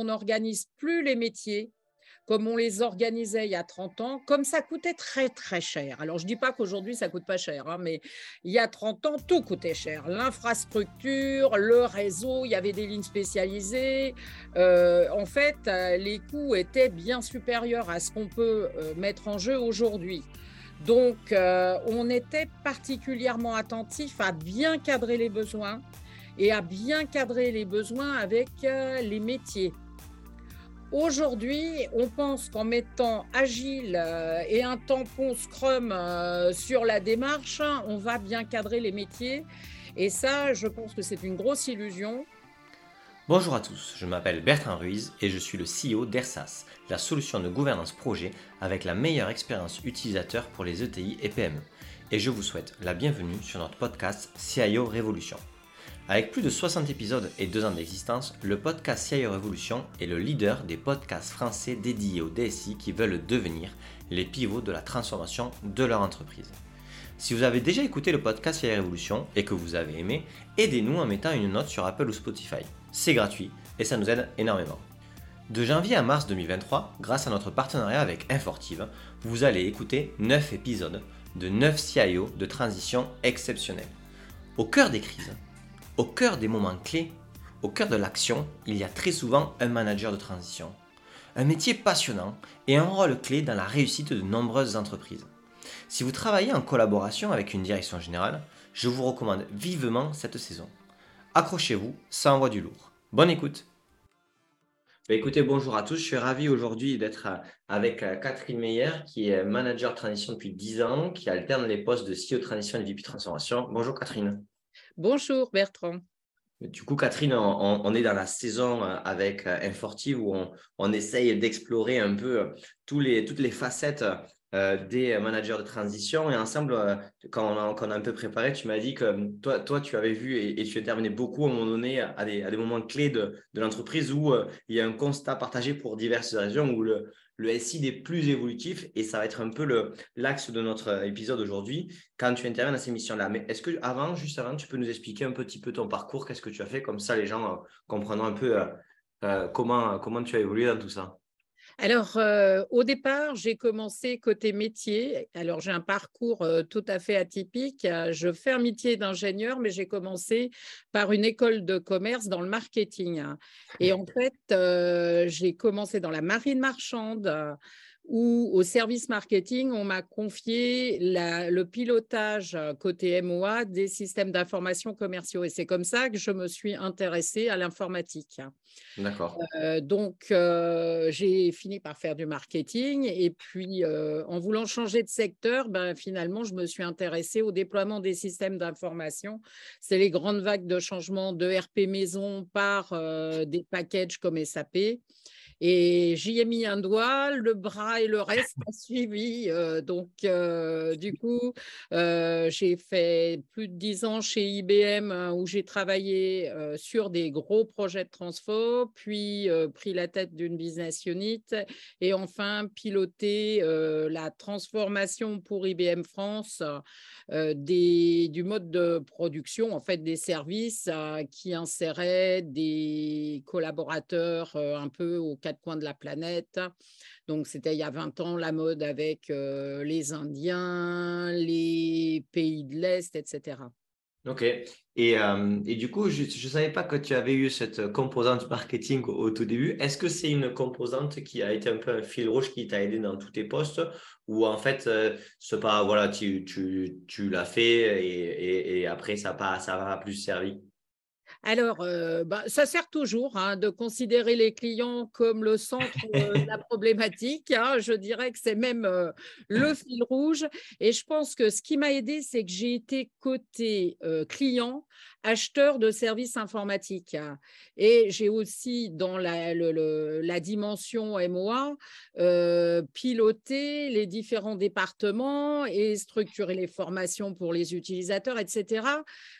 qu'on n'organise plus les métiers comme on les organisait il y a 30 ans, comme ça coûtait très très cher. Alors je ne dis pas qu'aujourd'hui ça coûte pas cher, hein, mais il y a 30 ans tout coûtait cher. L'infrastructure, le réseau, il y avait des lignes spécialisées. Euh, en fait, euh, les coûts étaient bien supérieurs à ce qu'on peut euh, mettre en jeu aujourd'hui. Donc, on était particulièrement attentif à bien cadrer les besoins et à bien cadrer les besoins avec les métiers. Aujourd'hui, on pense qu'en mettant Agile euh, et un tampon Scrum euh, sur la démarche, on va bien cadrer les métiers. Et ça, je pense que c'est une grosse illusion. Bonjour à tous, je m'appelle Bertrand Ruiz et je suis le CEO d'ERSAS, la solution de gouvernance projet avec la meilleure expérience utilisateur pour les ETI et PME. Et je vous souhaite la bienvenue sur notre podcast CIO Révolution. Avec plus de 60 épisodes et 2 ans d'existence, le podcast CIO Révolution est le leader des podcasts français dédiés aux DSI qui veulent devenir les pivots de la transformation de leur entreprise. Si vous avez déjà écouté le podcast CIO Révolution et que vous avez aimé, aidez-nous en mettant une note sur Apple ou Spotify. C'est gratuit et ça nous aide énormément. De janvier à mars 2023, grâce à notre partenariat avec Infortive, vous allez écouter 9 épisodes de 9 CIO de transition exceptionnels. Au cœur des crises, au cœur des moments clés, au cœur de l'action, il y a très souvent un manager de transition. Un métier passionnant et un rôle clé dans la réussite de nombreuses entreprises. Si vous travaillez en collaboration avec une direction générale, je vous recommande vivement cette saison. Accrochez-vous, ça envoie du lourd. Bonne écoute bah, Écoutez, bonjour à tous. Je suis ravi aujourd'hui d'être avec euh, Catherine Meyer, qui est manager transition depuis 10 ans, qui alterne les postes de CEO transition et VP transformation. Bonjour Catherine. Bonjour Bertrand. Du coup, Catherine, on, est dans la saison euh, avec euh, Infortive où on, essaye d'explorer un peu euh, toutes les facettes des managers de transition. Et ensemble, quand, on a, un peu préparé, tu m'as dit que toi, toi, tu avais vu et, tu intervenais beaucoup à un moment donné à des, moments clés de, l'entreprise où il y a un constat partagé pour diverses raisons, où le, le SI des plus évolutifs et ça va être un peu l'axe de notre euh, épisode aujourd'hui quand tu interviens dans ces missions-là. Mais est-ce que avant, juste avant, tu peux nous expliquer un petit peu ton parcours, qu'est-ce que tu as fait, comme ça les gens euh, comprendront un peu euh, comment, comment tu as évolué dans tout ça alors, euh, au départ, j'ai commencé côté métier. Alors, j'ai un parcours euh, tout à fait atypique. Je fais un métier d'ingénieur, mais j'ai commencé par une école de commerce dans le marketing. Et en fait, euh, j'ai commencé dans la marine marchande où au service marketing, on m'a confié le pilotage côté MOA des systèmes d'information commerciaux. Et c'est comme ça que je me suis intéressée à l'informatique. D'accord. Euh, donc, euh, j'ai fini par faire du marketing. Et puis, euh, en voulant changer de secteur, ben, finalement, je me suis intéressée au déploiement des systèmes d'information. C'est les grandes vagues de changement de RP maison par des packages comme SAP. Et j'y ai mis un doigt, le bras et le reste a suivi. Euh, donc, euh, du coup, euh, j'ai fait plus de dix ans chez IBM où j'ai travaillé sur des gros projets de transfo, puis pris la tête d'une business unit et enfin piloté la transformation pour IBM France du mode de production, en fait, des services qui inséraient des collaborateurs un peu au quatre coins de la planète. Donc, c'était il y a 20 ans la mode avec euh, les Indiens, les pays de l'Est, etc. Ok. Et, euh, et, du coup, je ne savais pas que tu avais eu cette composante marketing au, tout début. Est-ce que c'est une composante qui a été un peu un fil rouge qui t'a aidé dans tous tes postes? Ou en fait, euh, pas, voilà, tu, tu, tu l'as fait et, et, après, ça n'a pas, ça pas plus servi? Alors, euh, bah, ça sert toujours hein, de considérer les clients comme le centre euh, de la problématique. Hein. Je dirais que c'est même euh, le fil rouge. Et je pense que ce qui m'a aidé, c'est que j'ai été côté client acheteur de services informatiques. Et j'ai aussi, dans la, dimension MOA, euh, piloté les différents départements et structuré les formations pour les utilisateurs, etc.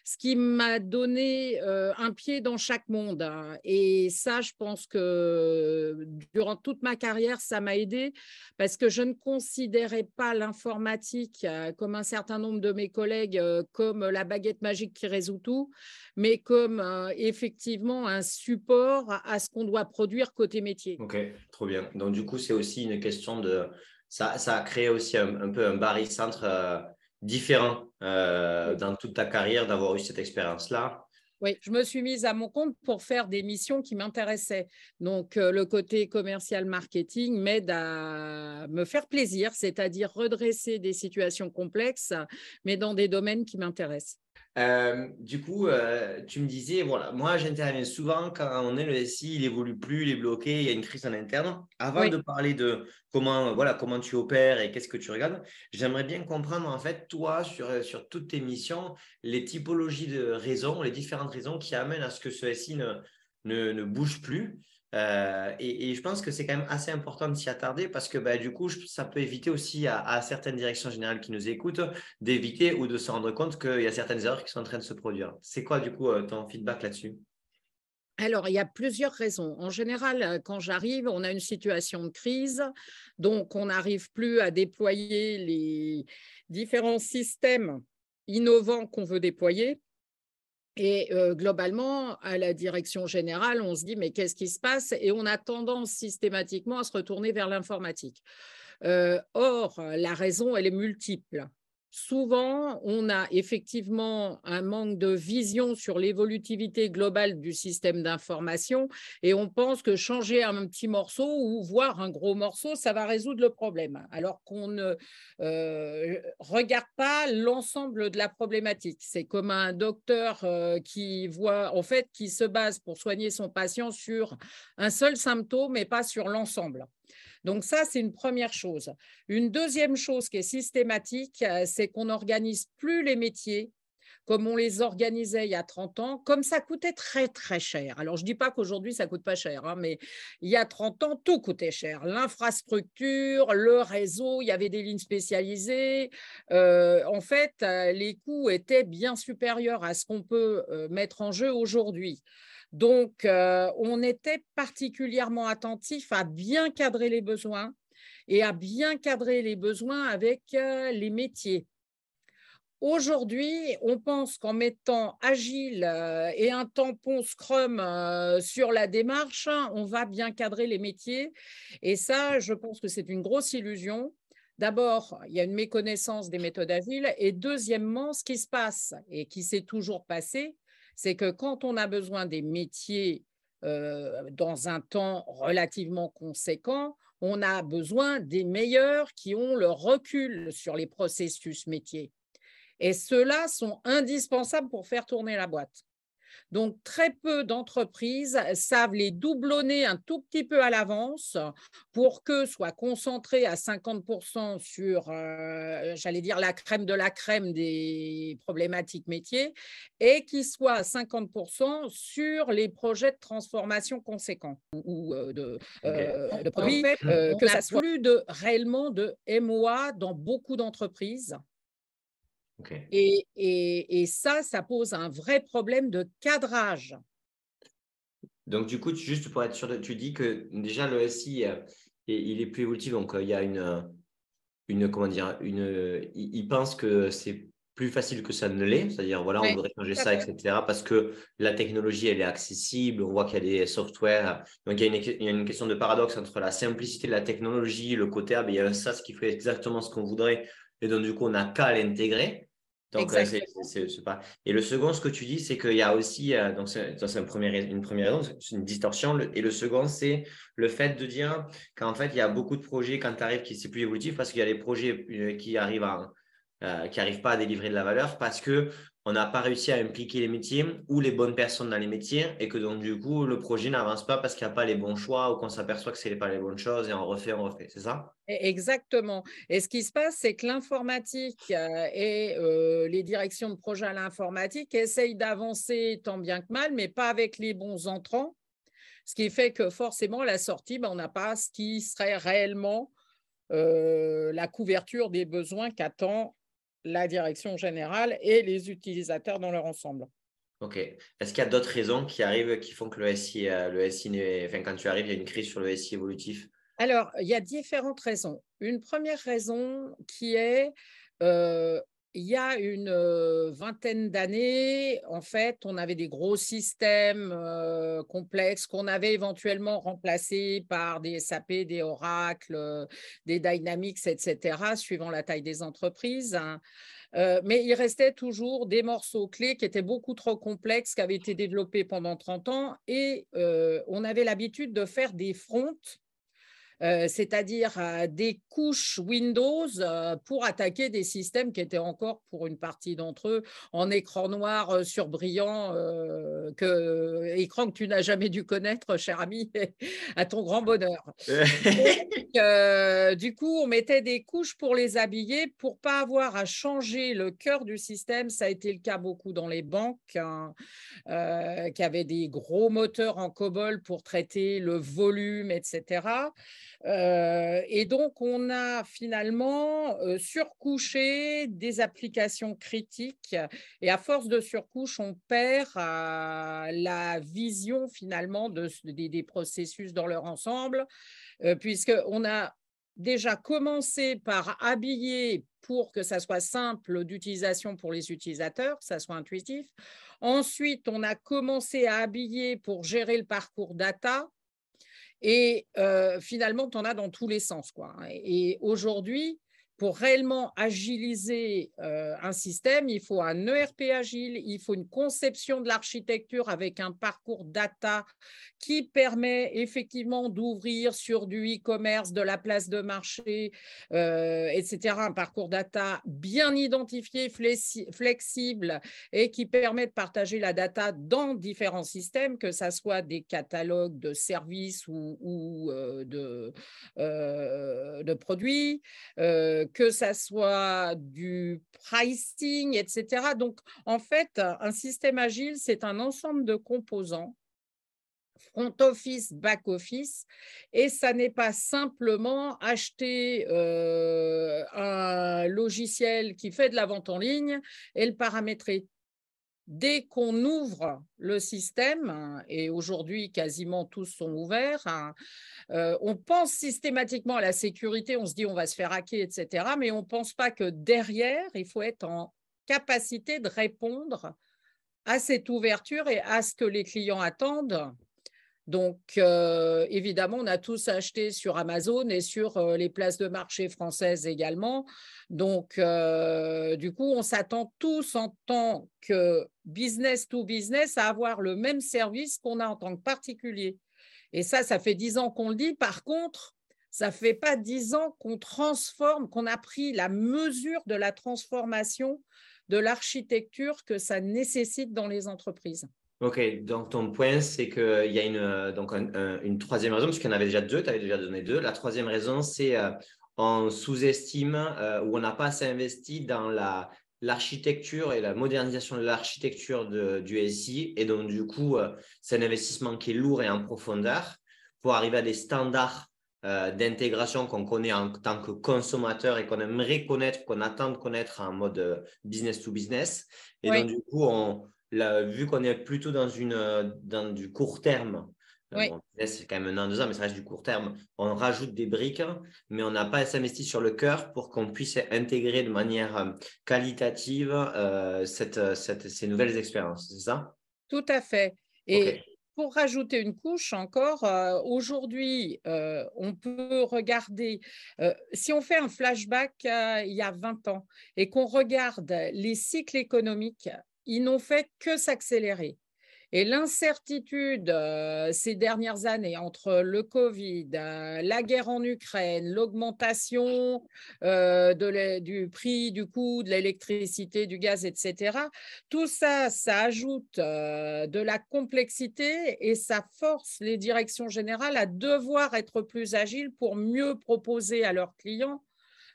Ce qui m'a donné euh, un pied dans chaque monde. Et ça, je pense que durant toute ma carrière, ça m'a aidé parce que je ne considérais pas l'informatique, euh, comme un certain nombre de mes collègues, comme la baguette magique qui résout tout mais comme effectivement un support à, ce qu'on doit produire côté métier. Ok, trop bien. Donc du coup, c'est aussi une question de... Ça, ça a créé aussi un, peu un barycentre différent dans toute ta carrière d'avoir eu cette expérience-là. Oui, je me suis mise à mon compte pour faire des missions qui m'intéressaient. Donc, euh, le côté commercial marketing m'aide à me faire plaisir, c'est-à-dire redresser des situations complexes, mais dans des domaines qui m'intéressent. Euh, du coup, euh, tu me disais, voilà, moi j'interviens souvent quand on est le SI, il évolue plus, il est bloqué, il y a une crise en interne. Avant de parler de comment, voilà, comment tu opères et qu'est-ce que tu regardes, j'aimerais bien comprendre en fait, toi, sur, sur toutes tes missions, les typologies de raisons, les différentes raisons qui amènent à ce que ce SI ne, ne, ne bouge plus. Euh, et, je pense que c'est quand même assez important de s'y attarder parce que bah, du coup, ça peut éviter aussi à, certaines directions générales qui nous écoutent d'éviter ou de se rendre compte qu'il y a certaines erreurs qui sont en train de se produire. C'est quoi du coup euh, ton feedback là-dessus? Alors, il y a plusieurs raisons. En général, euh, quand j'arrive, on a une situation de crise, donc on n'arrive plus à déployer les différents systèmes innovants qu'on veut déployer. Et globalement, à la direction générale, on se dit, mais qu'est-ce qui se passe? Et on a tendance systématiquement à se retourner vers l'informatique. or, la raison, elle est multiple souvent, on a effectivement un manque de vision sur l'évolutivité globale du système d'information et on pense que changer un petit morceau ou voir un gros morceau, ça va résoudre le problème, alors qu'on ne euh, regarde pas l'ensemble de la problématique. C'est comme un docteur euh, qui voit, en fait, qui se base pour soigner son patient sur un seul symptôme et pas sur l'ensemble. Donc ça, c'est une première chose. Une deuxième chose qui est systématique, euh, c'est qu'on n'organise plus les métiers comme on les organisait il y a 30 ans, comme ça coûtait très très cher. Alors je ne dis pas qu'aujourd'hui ça coûte pas cher, hein, mais il y a 30 ans tout coûtait cher. L'infrastructure, le réseau, il y avait des lignes spécialisées. Euh, en fait, euh, les coûts étaient bien supérieurs à ce qu'on peut mettre en jeu aujourd'hui. Donc, euh, on était particulièrement attentif à bien cadrer les besoins et à bien cadrer les besoins avec euh, les métiers. Aujourd'hui, on pense qu'en mettant Agile euh, et un tampon Scrum sur la démarche, on va bien cadrer les métiers. Et ça, je pense que c'est une grosse illusion. D'abord, il y a une méconnaissance des méthodes agiles. Et deuxièmement, ce qui se passe et qui s'est toujours passé, c'est que quand on a besoin des métiers euh, dans un temps relativement conséquent, on a besoin des meilleurs qui ont le recul sur les processus métiers. Et ceux-là sont indispensables pour faire tourner la boîte. Donc, très peu d'entreprises savent les doublonner un tout petit peu à l'avance pour que soient concentrés à 50% sur, euh, j'allais dire, la crème de la crème des problématiques métiers et qu'ils soient à 50% sur les projets de transformation conséquents ou euh, de, euh, de produits, que ça soit plus de, réellement de MOA dans beaucoup d'entreprises. Et, ça, ça pose un vrai problème de cadrage. Donc, du coup, juste pour être sûr, tu dis que déjà le SI, euh, il est plus évolutif. Donc, euh, il y a une, une comment dire, une, il pense que c'est plus facile que ça ne l'est. C'est-à-dire, voilà, on voudrait changer ça, etc. Parce que la technologie, elle est accessible. On voit qu'il y a des softwares. Donc, il y, a une, il y, a une, question de paradoxe entre la simplicité de la technologie, le côté, ah, ben, il y a ça, ce qui fait exactement ce qu'on voudrait. Et donc, du coup, on n'a qu'à l'intégrer. Donc, euh, c'est pas. Et le second, ce que tu dis, c'est qu'il y a aussi, euh, donc c'est une première, une première raison, c'est une distorsion. Et le second, c'est le fait de dire qu'en fait, il y a beaucoup de projets quand tu arrives qui c'est plus évolutif parce qu'il y a des projets euh, qui arrivent à, qui n'arrivent pas à délivrer de la valeur parce que on n'a pas réussi à impliquer les métiers ou les bonnes personnes dans les métiers et que donc du coup le projet n'avance pas parce qu'il n'y a pas les bons choix ou qu'on s'aperçoit que ce n'est pas les bonnes choses et on refait, on refait, c'est ça? Exactement. Et ce qui se passe, c'est que l'informatique euh, et euh, les directions de projet à l'informatique essayent d'avancer tant bien que mal, mais pas avec les bons entrants. Ce qui fait que forcément, la sortie, ben, on n'a pas ce qui serait réellement euh, la couverture des besoins qu'attend la direction générale et les utilisateurs dans leur ensemble. Ok. Est-ce qu'il y a d'autres raisons qui arrivent qui font que le SI, euh, le SI enfin, quand tu arrives, il y a une crise sur le SI évolutif? Alors, il y a différentes raisons. Une première raison qui est euh, il y a une euh, vingtaine d'années, en fait, on avait des gros systèmes euh, complexes qu'on avait éventuellement remplacés par des SAP, des Oracle, euh, des Dynamics, etc., suivant la taille des entreprises. Hein. mais il restait toujours des morceaux clés qui étaient beaucoup trop complexes, qui avaient été développés pendant 30 ans, et on avait l'habitude de faire des fronts euh, c'est-à-dire euh, des couches Windows euh, pour attaquer des systèmes qui étaient encore, pour une partie d'entre eux, en écran noir surbrillant, que, écran que tu n'as jamais dû connaître, cher ami, à ton grand bonheur. du coup, on mettait des couches pour les habiller, pour pas avoir à changer le cœur du système. Ça a été le cas beaucoup dans les banques, hein, qui avaient des gros moteurs en COBOL pour traiter le volume, etc. Euh, et donc, on a finalement euh, surcouché des applications critiques et à force de surcouche, on perd euh, la vision finalement de, des, processus dans leur ensemble, puisqu'on a déjà commencé par habiller pour que ça soit simple d'utilisation pour les utilisateurs, que ça soit intuitif. Ensuite, on a commencé à habiller pour gérer le parcours data et euh, finalement, tu en as dans tous les sens. Quoi. Et aujourd'hui, pour réellement agiliser euh, un système, il faut un ERP agile, il faut une conception de l'architecture avec un parcours data qui permet effectivement d'ouvrir sur du e-commerce, de la place de marché, euh, etc. Un parcours data bien identifié, flexible et qui permet de partager la data dans différents systèmes, que ce soit des catalogues de services ou, euh, de, de, produits que ça soit du pricing, etc. Donc, en fait, un système agile, c'est un ensemble de composants front office, back office, et ça n'est pas simplement acheter euh, un logiciel qui fait de la vente en ligne et le paramétrer dès qu'on ouvre le système, et aujourd'hui quasiment tous sont ouverts, hein, euh, on pense systématiquement à la sécurité, on se dit on va se faire hacker, etc. Mais on ne pense pas que derrière, il faut être en capacité de répondre à cette ouverture et à ce que les clients attendent donc, euh, évidemment, on a tous acheté sur Amazon et sur euh, les places de marché françaises également. Donc, euh, du coup, on s'attend tous en tant que business to business à avoir le même service qu'on a en tant que particulier. Et ça, ça fait dix ans qu'on le dit. Par contre, ça ne fait pas dix ans qu'on transforme, qu'on a pris la mesure de la transformation de l'architecture que ça nécessite dans les entreprises. Ok, donc ton point, c'est qu'il y a une, euh, donc une troisième raison, puisqu'il y en avait déjà deux, tu avais déjà donné deux. La troisième raison, c'est qu'on euh, sous-estime euh, ou on n'a pas assez investi dans la, l'architecture et la modernisation de l'architecture du SI. Et donc, du coup, c'est un investissement qui est lourd et en profondeur pour arriver à des standards d'intégration qu'on connaît en tant que consommateur et qu'on aimerait connaître, qu'on attend de connaître en mode business to business. Et donc, du coup, on vu qu'on est plutôt dans, une, euh, dans du court terme, euh, c'est quand même un an, deux ans, mais ça reste du court terme. On rajoute des briques, mais on n'a pas investi sur le cœur pour qu'on puisse intégrer de manière euh, qualitative cette, cette, ces nouvelles expériences. C'est ça? Tout à fait. Et pour rajouter une couche encore, aujourd'hui, on peut regarder, si on fait un flashback il y a 20 ans et qu'on regarde les cycles économiques ils n'ont fait que s'accélérer. Et l'incertitude euh, ces dernières années entre le Covid, euh, la guerre en Ukraine, l'augmentation euh, du prix, du coût de l'électricité, du gaz, etc., tout ça, ça ajoute de la complexité et ça force les directions générales à devoir être plus agiles pour mieux proposer à leurs clients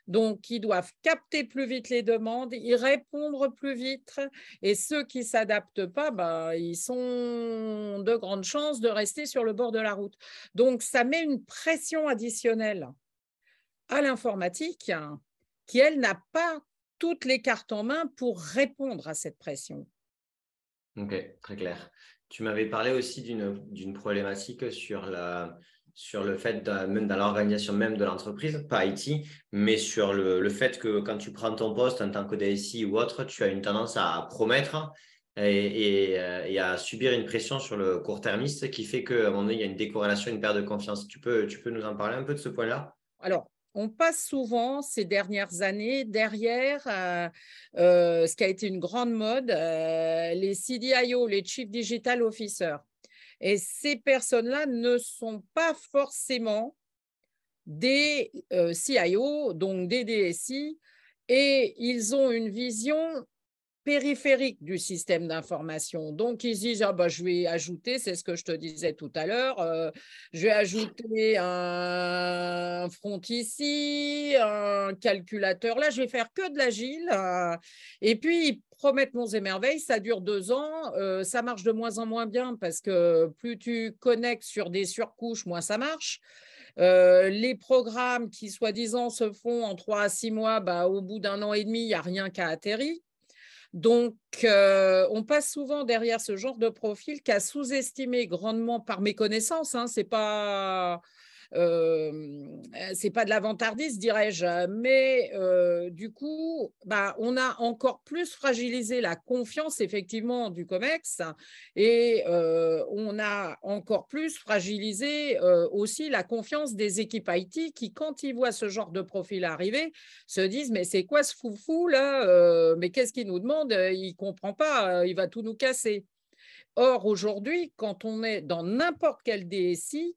donc, ils doivent capter plus vite les demandes, y répondre plus vite. Et ceux qui ne s'adaptent pas, ben, ils sont de grandes chances de rester sur le bord de la route. Donc, ça met une pression additionnelle à l'informatique qui, elle, n'a pas toutes les cartes en main pour répondre à cette pression. Ok, très clair. Tu m'avais parlé aussi d'une problématique sur la, sur le fait, même dans l'organisation même de l'entreprise, pas IT, mais sur le, fait que quand tu prends ton poste en tant que DSI ou autre, tu as une tendance à promettre et, euh, à subir une pression sur le court-termiste qui fait qu'à un moment donné, il y a une décorrélation, une perte de confiance. Tu peux, tu peux nous en parler un peu de ce point-là? Alors, on passe souvent ces dernières années derrière euh, euh, ce qui a été une grande mode, les CDIO, les Chief Digital Officers. Et ces personnes-là ne sont pas forcément des CIO, donc des DSI, et ils ont une vision périphérique du système d'information. Donc, ils disent, ah bah, je vais ajouter, c'est ce que je te disais tout à l'heure, euh, je vais ajouter un front ici, un calculateur là, je vais faire que de l'agile. Euh, et puis, ils promettent monts et ça dure deux ans, euh, ça marche de moins en moins bien parce que plus tu connectes sur des surcouches, moins ça marche. les programmes qui, soi-disant, se font en trois à six mois, bah, au bout d'un an et demi, il n'y a rien qui a atterri. Donc, euh, on passe souvent derrière ce genre de profil qu'a sous-estimé grandement par méconnaissance. Hein, c'est pas euh, c'est pas de la vantardise, dirais-je, mais euh, du coup, bah, on a encore plus fragilisé la confiance effectivement du COMEX et on a encore plus fragilisé aussi la confiance des équipes IT qui, quand ils voient ce genre de profil arriver, se disent mais c'est quoi ce foufou là Mais qu'est-ce qu'il nous demande Il comprend pas, il va tout nous casser. Or, aujourd'hui, quand on est dans n'importe quel DSI,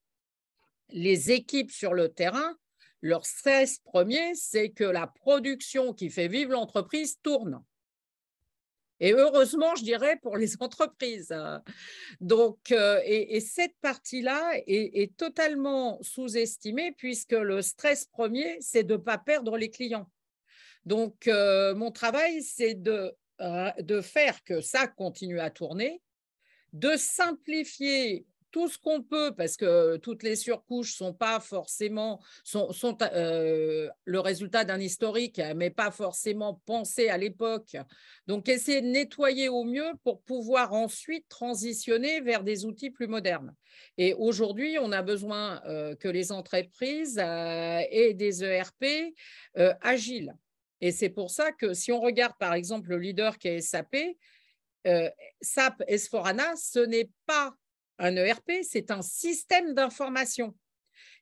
les équipes sur le terrain, leur stress premier, c'est que la production qui fait vivre l'entreprise tourne. Et heureusement, je dirais, pour les entreprises. Donc, euh, et, cette partie-là est, totalement sous-estimée puisque le stress premier, c'est de ne pas perdre les clients. Donc, euh, mon travail, c'est euh, de faire que ça continue à tourner, de simplifier tout ce qu'on peut, parce que toutes les surcouches sont pas forcément sont, euh, le résultat d'un historique, mais pas forcément pensées à l'époque. Donc, essayer de nettoyer au mieux pour pouvoir ensuite transitionner vers des outils plus modernes. Et aujourd'hui, on a besoin euh, que les entreprises euh, aient des ERP agiles. Et c'est pour ça que si on regarde par exemple le leader qui est SAP, SAP s ce n'est pas un ERP, c'est un système d'information.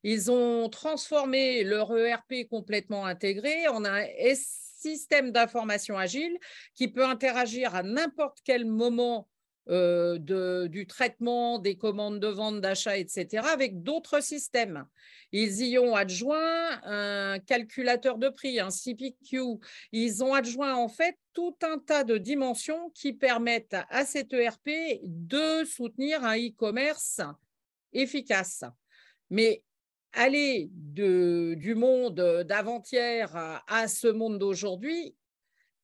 Ils ont transformé leur ERP complètement intégré en un système d'information agile qui peut interagir à n'importe quel moment euh, du traitement des commandes de vente, d'achat, etc., avec d'autres systèmes. Ils y ont adjoint un calculateur de prix, un CPQ. Ils ont adjoint en fait tout un tas de dimensions qui permettent à cet ERP de soutenir un e-commerce efficace. Mais aller du monde d'avant-hier à ce monde d'aujourd'hui,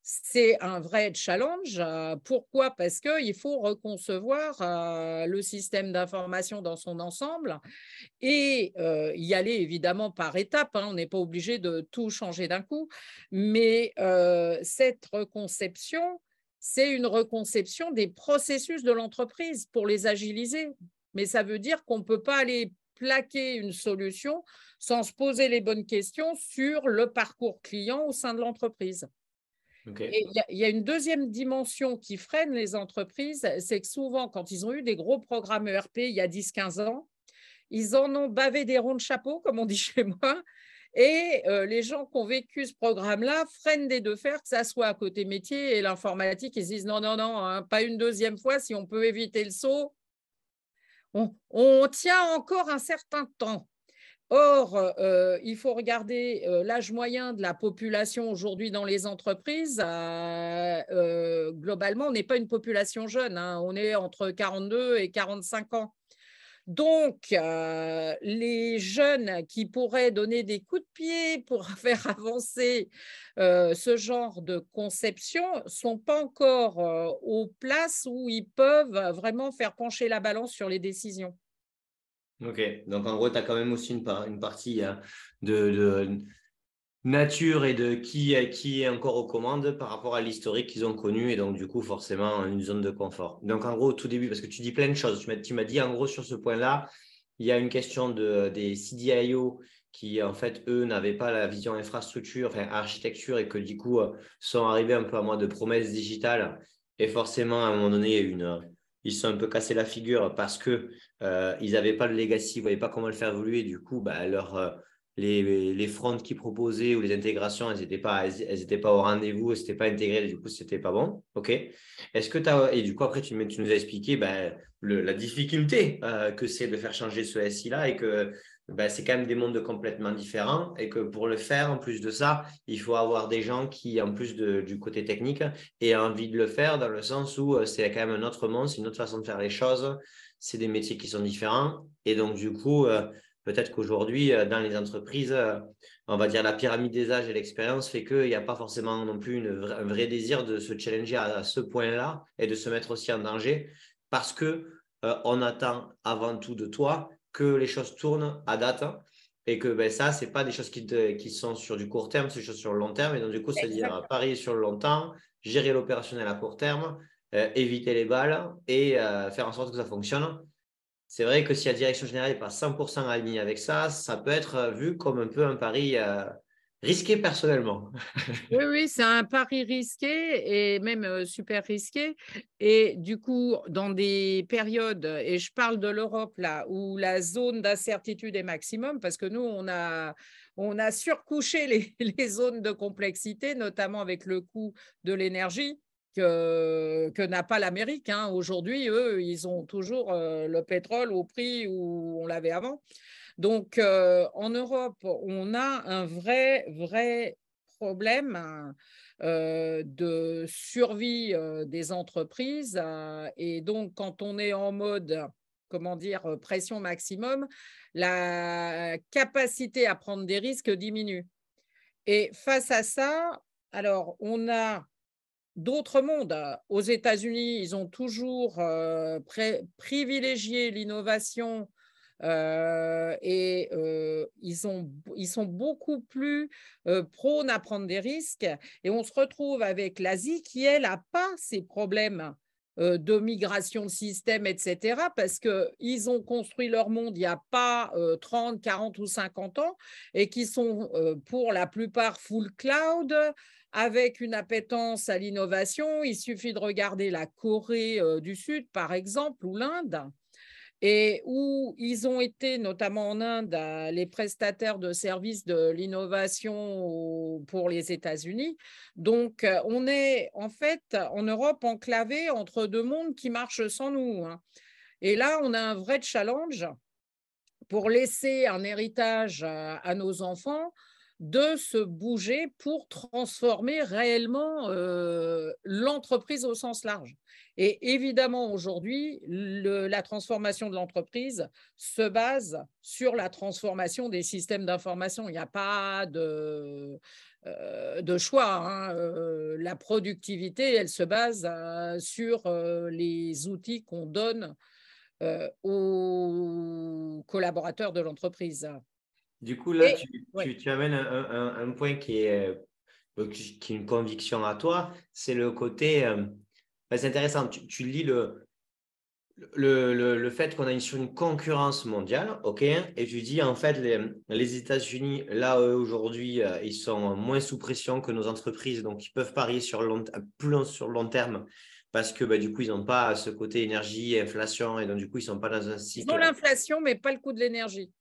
c'est un vrai challenge. Euh, pourquoi? Parce qu'il faut reconcevoir euh, le système d'information dans son ensemble et euh, y aller évidemment par étapes. Hein. On n'est pas obligé de tout changer d'un coup, mais cette reconception, c'est une reconception des processus de l'entreprise pour les agiliser. Mais ça veut dire qu'on ne peut pas aller plaquer une solution sans se poser les bonnes questions sur le parcours client au sein de l'entreprise. Il y, a une deuxième dimension qui freine les entreprises, c'est que souvent, quand ils ont eu des gros programmes ERP il y a 10-15 ans, ils en ont bavé des ronds de chapeau, comme on dit chez moi, et euh, les gens qui ont vécu ce programme-là freinent des deux fers, que ça soit à côté métier et l'informatique, ils disent non, non, non, hein, pas une deuxième fois, si on peut éviter le saut. on tient encore un certain temps. Or, euh, il faut regarder euh, l'âge moyen de la population aujourd'hui dans les entreprises. Euh, globalement, on n'est pas une population jeune, hein. on est entre 42 et 45 ans. Donc, les jeunes qui pourraient donner des coups de pied pour faire avancer ce genre de conception ne sont pas encore aux places où ils peuvent vraiment faire pencher la balance sur les décisions. Ok, donc en gros, tu as quand même aussi une, partie hein, de, nature et de qui, qui est encore aux commandes par rapport à l'historique qu'ils ont connu et donc du coup forcément une zone de confort. Donc en gros, au tout début, parce que tu dis plein de choses, tu m'as dit en gros sur ce point-là, il y a une question de, des CDIO qui, en fait, eux, n'avaient pas la vision infrastructure, enfin, architecture, et que du coup, euh, sont arrivés un peu à moi de promesses digitales. Et forcément, à un moment donné, une, ils se sont un peu cassés la figure parce qu'ils euh, n'avaient pas le legacy, ils ne voyaient pas comment le faire évoluer. Du coup, bah, leur, euh, les, les fronts qu'ils proposaient ou les intégrations, elles n'étaient pas, elles, pas au rendez-vous, elles n'étaient pas intégrées, du coup, ce n'était pas bon. OK Est-ce que. Et du coup, après, tu, nous as expliqué ben, la difficulté euh, que c'est de faire changer ce SI-là et que ben, c'est quand même des mondes complètement différents et que pour le faire, en plus de ça, il faut avoir des gens qui, en plus du côté technique, aient envie de le faire dans le sens où euh, c'est quand même un autre monde, c'est une autre façon de faire les choses, c'est des métiers qui sont différents. Et donc, du coup, euh, peut-être qu'aujourd'hui, euh, dans les entreprises, on va dire la pyramide des âges et l'expérience fait qu'il n'y a pas forcément non plus un vrai désir de se challenger à, ce point-là et de se mettre aussi en danger parce que on attend avant tout de toi que les choses tournent à date et que ben, ça, ce n'est pas des choses qui, qui, sont sur du court terme, c'est des choses sur le long terme. Et donc, du coup, c'est-à-dire parier sur le long terme, gérer l'opérationnel à court terme, euh, éviter les balles et euh, faire en sorte que ça fonctionne. C'est vrai que si la direction générale n'est pas 100% alignée avec ça, ça peut être vu comme un peu un pari euh, risqué personnellement. oui, oui, c'est un pari risqué et même euh, super risqué. Et du coup, dans des périodes, et je parle de l'Europe là, où la zone d'incertitude est maximum, parce que nous, on a, on a surcouché les, les zones de complexité, notamment avec le coût de l'énergie. Que, que n'a pas l'Amérique. Hein. Aujourd'hui, eux, ils ont toujours euh, le pétrole au prix où on l'avait avant. Donc, euh, en Europe, on a un vrai, vrai problème euh, de survie euh, des entreprises. et donc, quand on est en mode, comment dire, pression maximum, la capacité à prendre des risques diminue. Et face à ça, alors, on a d'autres mondes. Aux États-Unis, ils ont toujours privilégié l'innovation euh, et euh, ils, ont, ils, sont beaucoup plus euh, prônes à prendre des risques. Et on se retrouve avec l'Asie qui, elle, n'a pas ces problèmes de migration de système, etc., parce qu'ils ont construit leur monde il n'y a pas 30, 40 ou 50 ans, et qui sont pour la plupart full cloud, avec une appétence à l'innovation. Il suffit de regarder la Corée du Sud, par exemple, ou l'Inde et où ils ont été, notamment en Inde, les prestataires de services de l'innovation pour les États-Unis. Donc, euh, on est en fait en Europe enclavé entre deux mondes qui marchent sans nous. Hein. Et là, on a un vrai challenge pour laisser un héritage à nos enfants de se bouger pour transformer réellement euh, l'entreprise au sens large. Et évidemment, aujourd'hui, la transformation de l'entreprise se base sur la transformation des systèmes d'information. Il n'y a pas de, euh, de choix. Hein. Euh, la productivité, elle se base sur les outils qu'on donne aux collaborateurs de l'entreprise. Du coup, là, tu, amènes un, point qui est, euh, qui est une conviction à toi, c'est le côté, euh, ben, c'est intéressant, tu, lis le, le, le, fait qu'on a sur une concurrence mondiale, ok, et tu dis en fait les, les États-Unis, là aujourd'hui, euh, ils sont moins sous pression que nos entreprises, donc ils peuvent parier sur long, plus sur long terme parce que ben, du coup, ils n'ont pas ce côté énergie, inflation, et donc du coup, ils ne sont pas dans un cycle. Ils ont l'inflation, mais pas le coût de l'énergie.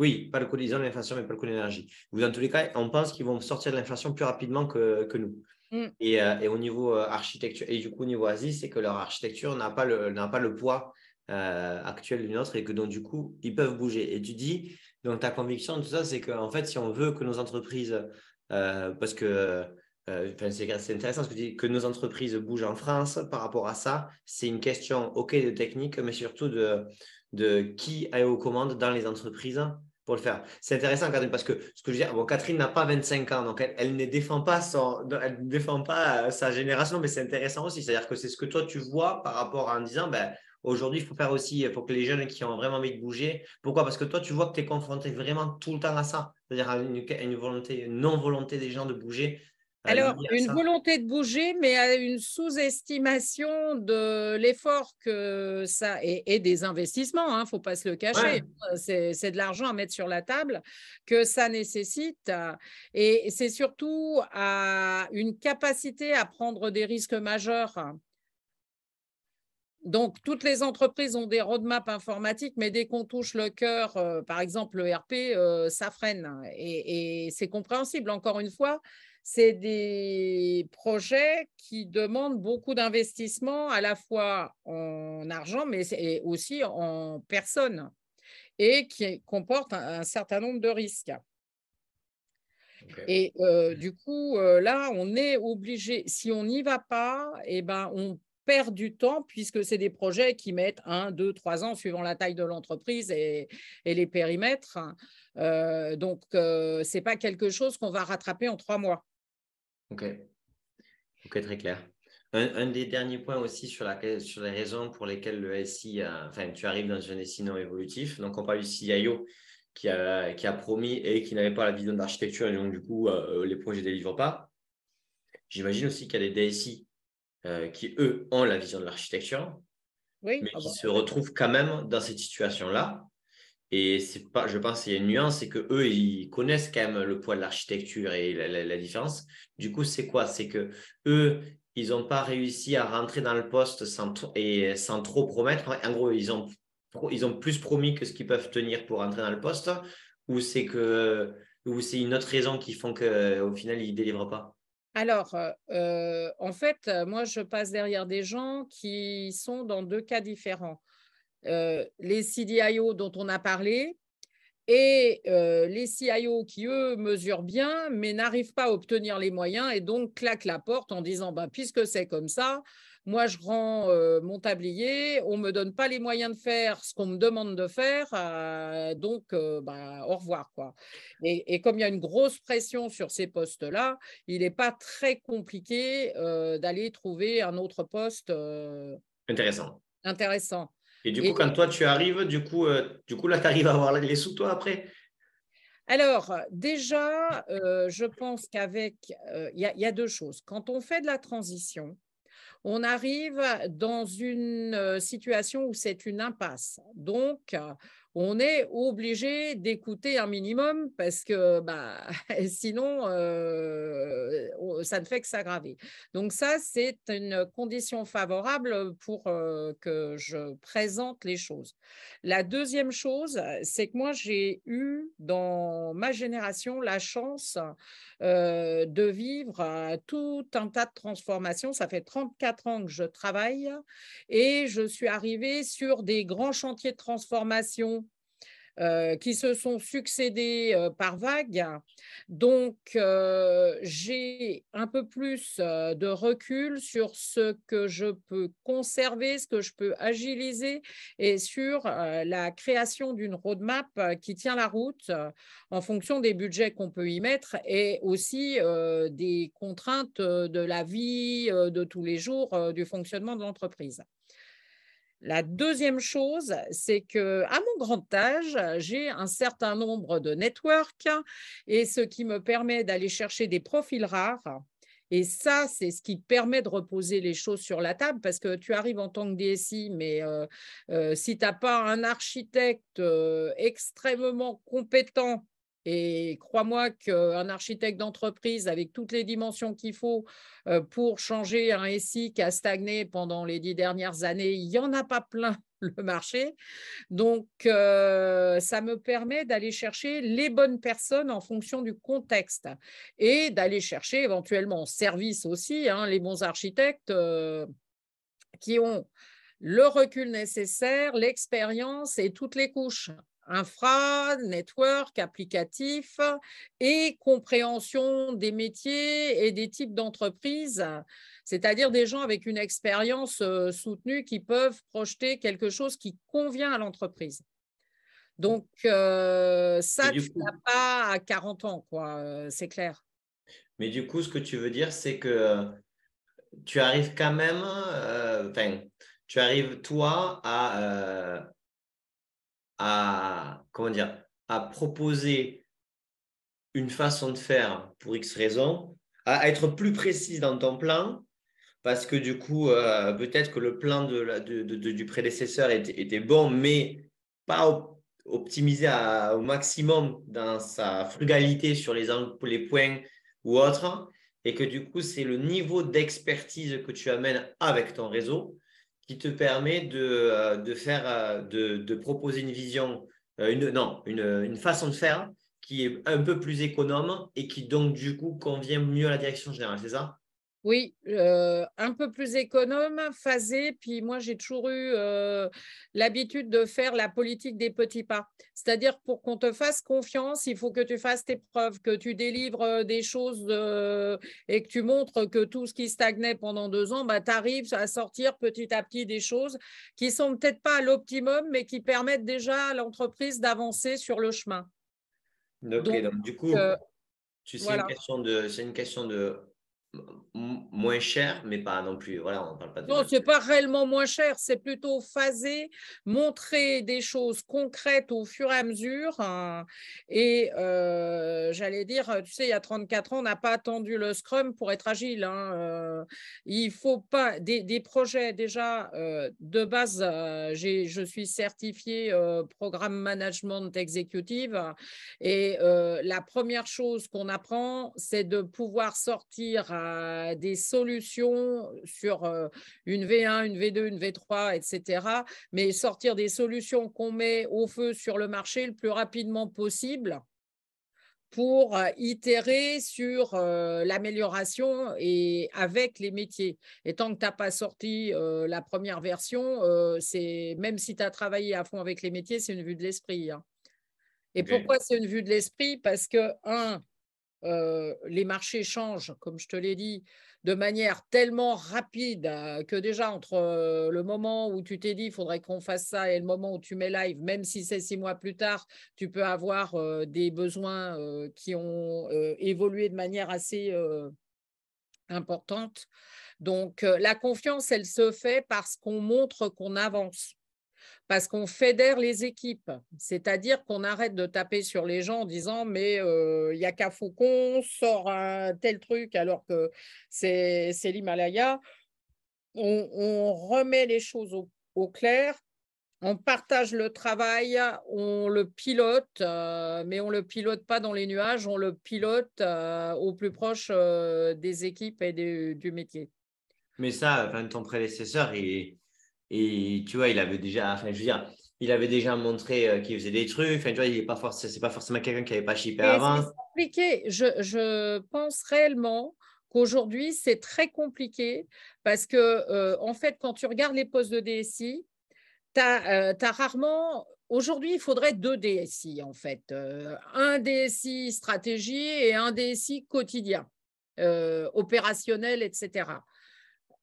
Oui, pas le coût de l'inflation, mais pas le coût de l'énergie. Dans tous les cas, on pense qu'ils vont sortir de l'inflation plus rapidement que, que nous. Mm. Et, euh, et, au niveau euh, architecture, et du coup, au niveau Asie, c'est que leur architecture n'a pas le, n'a pas le poids euh, actuel d'une autre et que donc, du coup, ils peuvent bouger. Et tu dis, donc ta conviction, tout ça, c'est qu'en fait, si on veut que nos entreprises, parce que c'est intéressant ce que tu dis, que nos entreprises bougent en France par rapport à ça, c'est une question, OK, de technique, mais surtout de, de qui est aux commandes dans les entreprises pour le faire. C'est intéressant, Catherine, parce que ce que je veux Catherine n'a pas 25 ans, donc elle, ne défend pas, son, elle défend pas euh, sa génération, mais c'est intéressant aussi. C'est-à-dire que c'est ce que toi, tu vois par rapport à en disant, ben, aujourd'hui, il faut faire aussi, il faut que les jeunes qui ont vraiment envie de bouger. Pourquoi? Parce que toi, tu vois que tu es confronté vraiment tout le temps à ça. C'est-à-dire à une, volonté, non-volonté des gens de bouger. Alors, une volonté de bouger, mais à une sous-estimation de l'effort que ça et, des investissements, il hein, ne faut pas se le cacher. C'est de l'argent à mettre sur la table que ça nécessite. Et c'est surtout à une capacité à prendre des risques majeurs. Donc, toutes les entreprises ont des roadmaps informatiques, mais dès qu'on touche le cœur, euh, par exemple le RP, euh, ça freine. et c'est compréhensible, encore une fois c'est des projets qui demandent beaucoup d'investissement à la fois en argent, mais aussi en personnes et qui comportent un, certain nombre de risques. Et euh, du coup, là, on est obligé, si on n'y va pas, eh ben, on perd du temps puisque c'est des projets qui mettent un, deux, trois ans suivant la taille de l'entreprise et, les périmètres. Euh, donc, ce n'est pas quelque chose qu'on va rattraper en trois mois. Ok. Ok, très clair. Un, des derniers points aussi sur, la, sur les raisons pour lesquelles le SI, enfin, tu arrives dans un SI non évolutif. Donc, on parle du CIO qui a, qui a promis et qui n'avait pas la vision d'architecture et donc, du coup, euh, les projets ne délivrent pas. J'imagine aussi qu'il y a des DSI euh, qui, eux, ont la vision de l'architecture, mais ah qui se retrouvent quand même dans cette situation-là et c'est pas, je pense qu'il y a une nuance, c'est que eux, ils connaissent quand même le poids de l'architecture et la, différence. Du coup, c'est quoi? C'est que eux, ils n'ont pas réussi à rentrer dans le poste sans, et sans trop promettre. En gros, ils ont, ils ont plus promis que ce qu'ils peuvent tenir pour rentrer dans le poste, ou c'est que ou c'est une autre raison qui font qu'au final, ils ne délivrent pas? Alors, euh, en fait, moi, je passe derrière des gens qui sont dans deux cas différents. Euh, les CDIO dont on a parlé et euh, les CIO qui, eux, mesurent bien, mais n'arrivent pas à obtenir les moyens et donc claquent la porte en disant bah, puisque c'est comme ça, moi je rends euh, mon tablier, on ne me donne pas les moyens de faire ce qu'on me demande de faire, donc bah, au revoir. Quoi. Et, et, comme il y a une grosse pression sur ces postes-là, il n'est pas très compliqué d'aller trouver un autre poste intéressant. intéressant. Et du coup, quand toi, tu arrives, du coup, euh, du coup là, tu arrives à avoir les sous, toi, après? Alors, déjà, euh, je pense qu'avec, euh, il y, a deux choses. Quand on fait de la transition, on arrive dans une situation où c'est une impasse. Donc, on est obligé d'écouter un minimum parce que bah, sinon, euh, ça ne fait que s'aggraver. Donc ça, c'est une condition favorable pour euh, que je présente les choses. La deuxième chose, c'est que moi, j'ai eu dans ma génération la chance euh, de vivre tout un tas de transformations. Ça fait 34 ans que je travaille et je suis arrivée sur des grands chantiers de transformation euh, qui se sont succédés euh, par vagues. Donc, euh, j'ai un peu plus de recul sur ce que je peux conserver, ce que je peux agiliser et sur la création d'une roadmap qui tient la route en fonction des budgets qu'on peut y mettre et aussi des contraintes de la vie de tous les jours du fonctionnement de l'entreprise. La deuxième chose, c'est que à mon grand âge, j'ai un certain nombre de networks et ce qui me permet d'aller chercher des profils rares. Et ça, c'est ce qui permet de reposer les choses sur la table parce que tu arrives en tant que DSI, mais euh, euh, si tu n'as pas un architecte euh, extrêmement compétent et crois-moi qu'un architecte d'entreprise, avec toutes les dimensions qu'il faut euh, pour changer un SI qui a stagné pendant les dix dernières années, il n'y en a pas plein le marché. Donc, euh, ça me permet d'aller chercher les bonnes personnes en fonction du contexte et d'aller chercher éventuellement en service aussi hein, les bons architectes euh, qui ont le recul nécessaire, l'expérience et toutes les couches infra, network, applicatif et compréhension des métiers et des types d'entreprises, c'est-à-dire des gens avec une expérience euh, soutenue qui peuvent projeter quelque chose qui convient à l'entreprise. Donc, euh, ça, tu n'as pas à 40 ans, quoi, euh, c'est clair. Mais du coup, ce que tu veux dire, c'est que tu arrives quand même, enfin, tu arrives toi à à, comment dire, à proposer une façon de faire pour X raisons à être plus précise dans ton plan parce que du coup, euh, peut-être que le plan de, du prédécesseur était, bon, mais pas optimisé au maximum dans sa frugalité sur les, les points ou autres, et que du coup, c'est le niveau d'expertise que tu amènes avec ton réseau qui te permet de, euh, faire, euh, de, proposer une vision, une, non, une façon de faire qui est un peu plus économe et qui donc du coup convient mieux à la direction générale, c'est ça? Oui, euh, un peu plus économe, phasé. Puis moi, j'ai toujours eu euh, l'habitude de faire la politique des petits pas. C'est-à-dire, pour qu'on te fasse confiance, il faut que tu fasses tes preuves, que tu délivres euh, des choses et que tu montres que tout ce qui stagnait pendant deux ans, bah, tu arrives à sortir petit à petit des choses qui sont peut-être pas à l'optimum, mais qui permettent déjà à l'entreprise d'avancer sur le chemin. Ok, donc, du coup, tu sais, c'est une question de moins cher, mais pas non plus. Voilà, on parle pas de. Non, c'est pas réellement moins cher, c'est plutôt phaser, montrer des choses concrètes au fur et à mesure. Hein. et euh, j'allais dire, tu sais, il y a 34 ans, on n'a pas attendu le Scrum pour être agile. Hein. Euh, il faut pas des, projets déjà euh, de base. je suis certifiée programme management exécutive et la première chose qu'on apprend, c'est de pouvoir sortir des solutions sur une V1, une V2, une V3, etc. Mais sortir des solutions qu'on met au feu sur le marché le plus rapidement possible pour itérer sur l'amélioration et avec les métiers. Et tant que tu n'as pas sorti la première version, c'est même si tu as travaillé à fond avec les métiers, c'est une vue de l'esprit. Hein. Et pourquoi c'est une vue de l'esprit? Parce que, un, euh, les marchés changent, comme je te l'ai dit, de manière tellement rapide euh, que déjà entre euh, le moment où tu t'es dit il faudrait qu'on fasse ça et le moment où tu mets live, même si c'est six mois plus tard, tu peux avoir des besoins qui ont évolué de manière assez importante. Donc la confiance, elle se fait parce qu'on montre qu'on avance parce qu'on fédère les équipes. C'est-à-dire qu'on arrête de taper sur les gens en disant mais il n'y a qu'à Faucon, sort un tel truc alors que c'est l'Himalaya. On, remet les choses au, clair, on partage le travail, on le pilote, mais on ne le pilote pas dans les nuages, on le pilote au plus proche des équipes et du métier. Mais ça, enfin, ton prédécesseur, il, et tu vois, il avait déjà, enfin, je veux dire, il avait déjà montré euh, qu'il faisait des trucs. Enfin, tu vois, il n'est pas forcément, c'est pas forcément quelqu'un qui n'avait pas chippé avant. C'est compliqué. Je, je, pense réellement qu'aujourd'hui, c'est très compliqué parce que, euh, en fait, quand tu regardes les postes de DSI, tu as, as, rarement. Aujourd'hui, il faudrait deux DSI, en fait. Euh, un DSI stratégie et un DSI quotidien, opérationnel, etc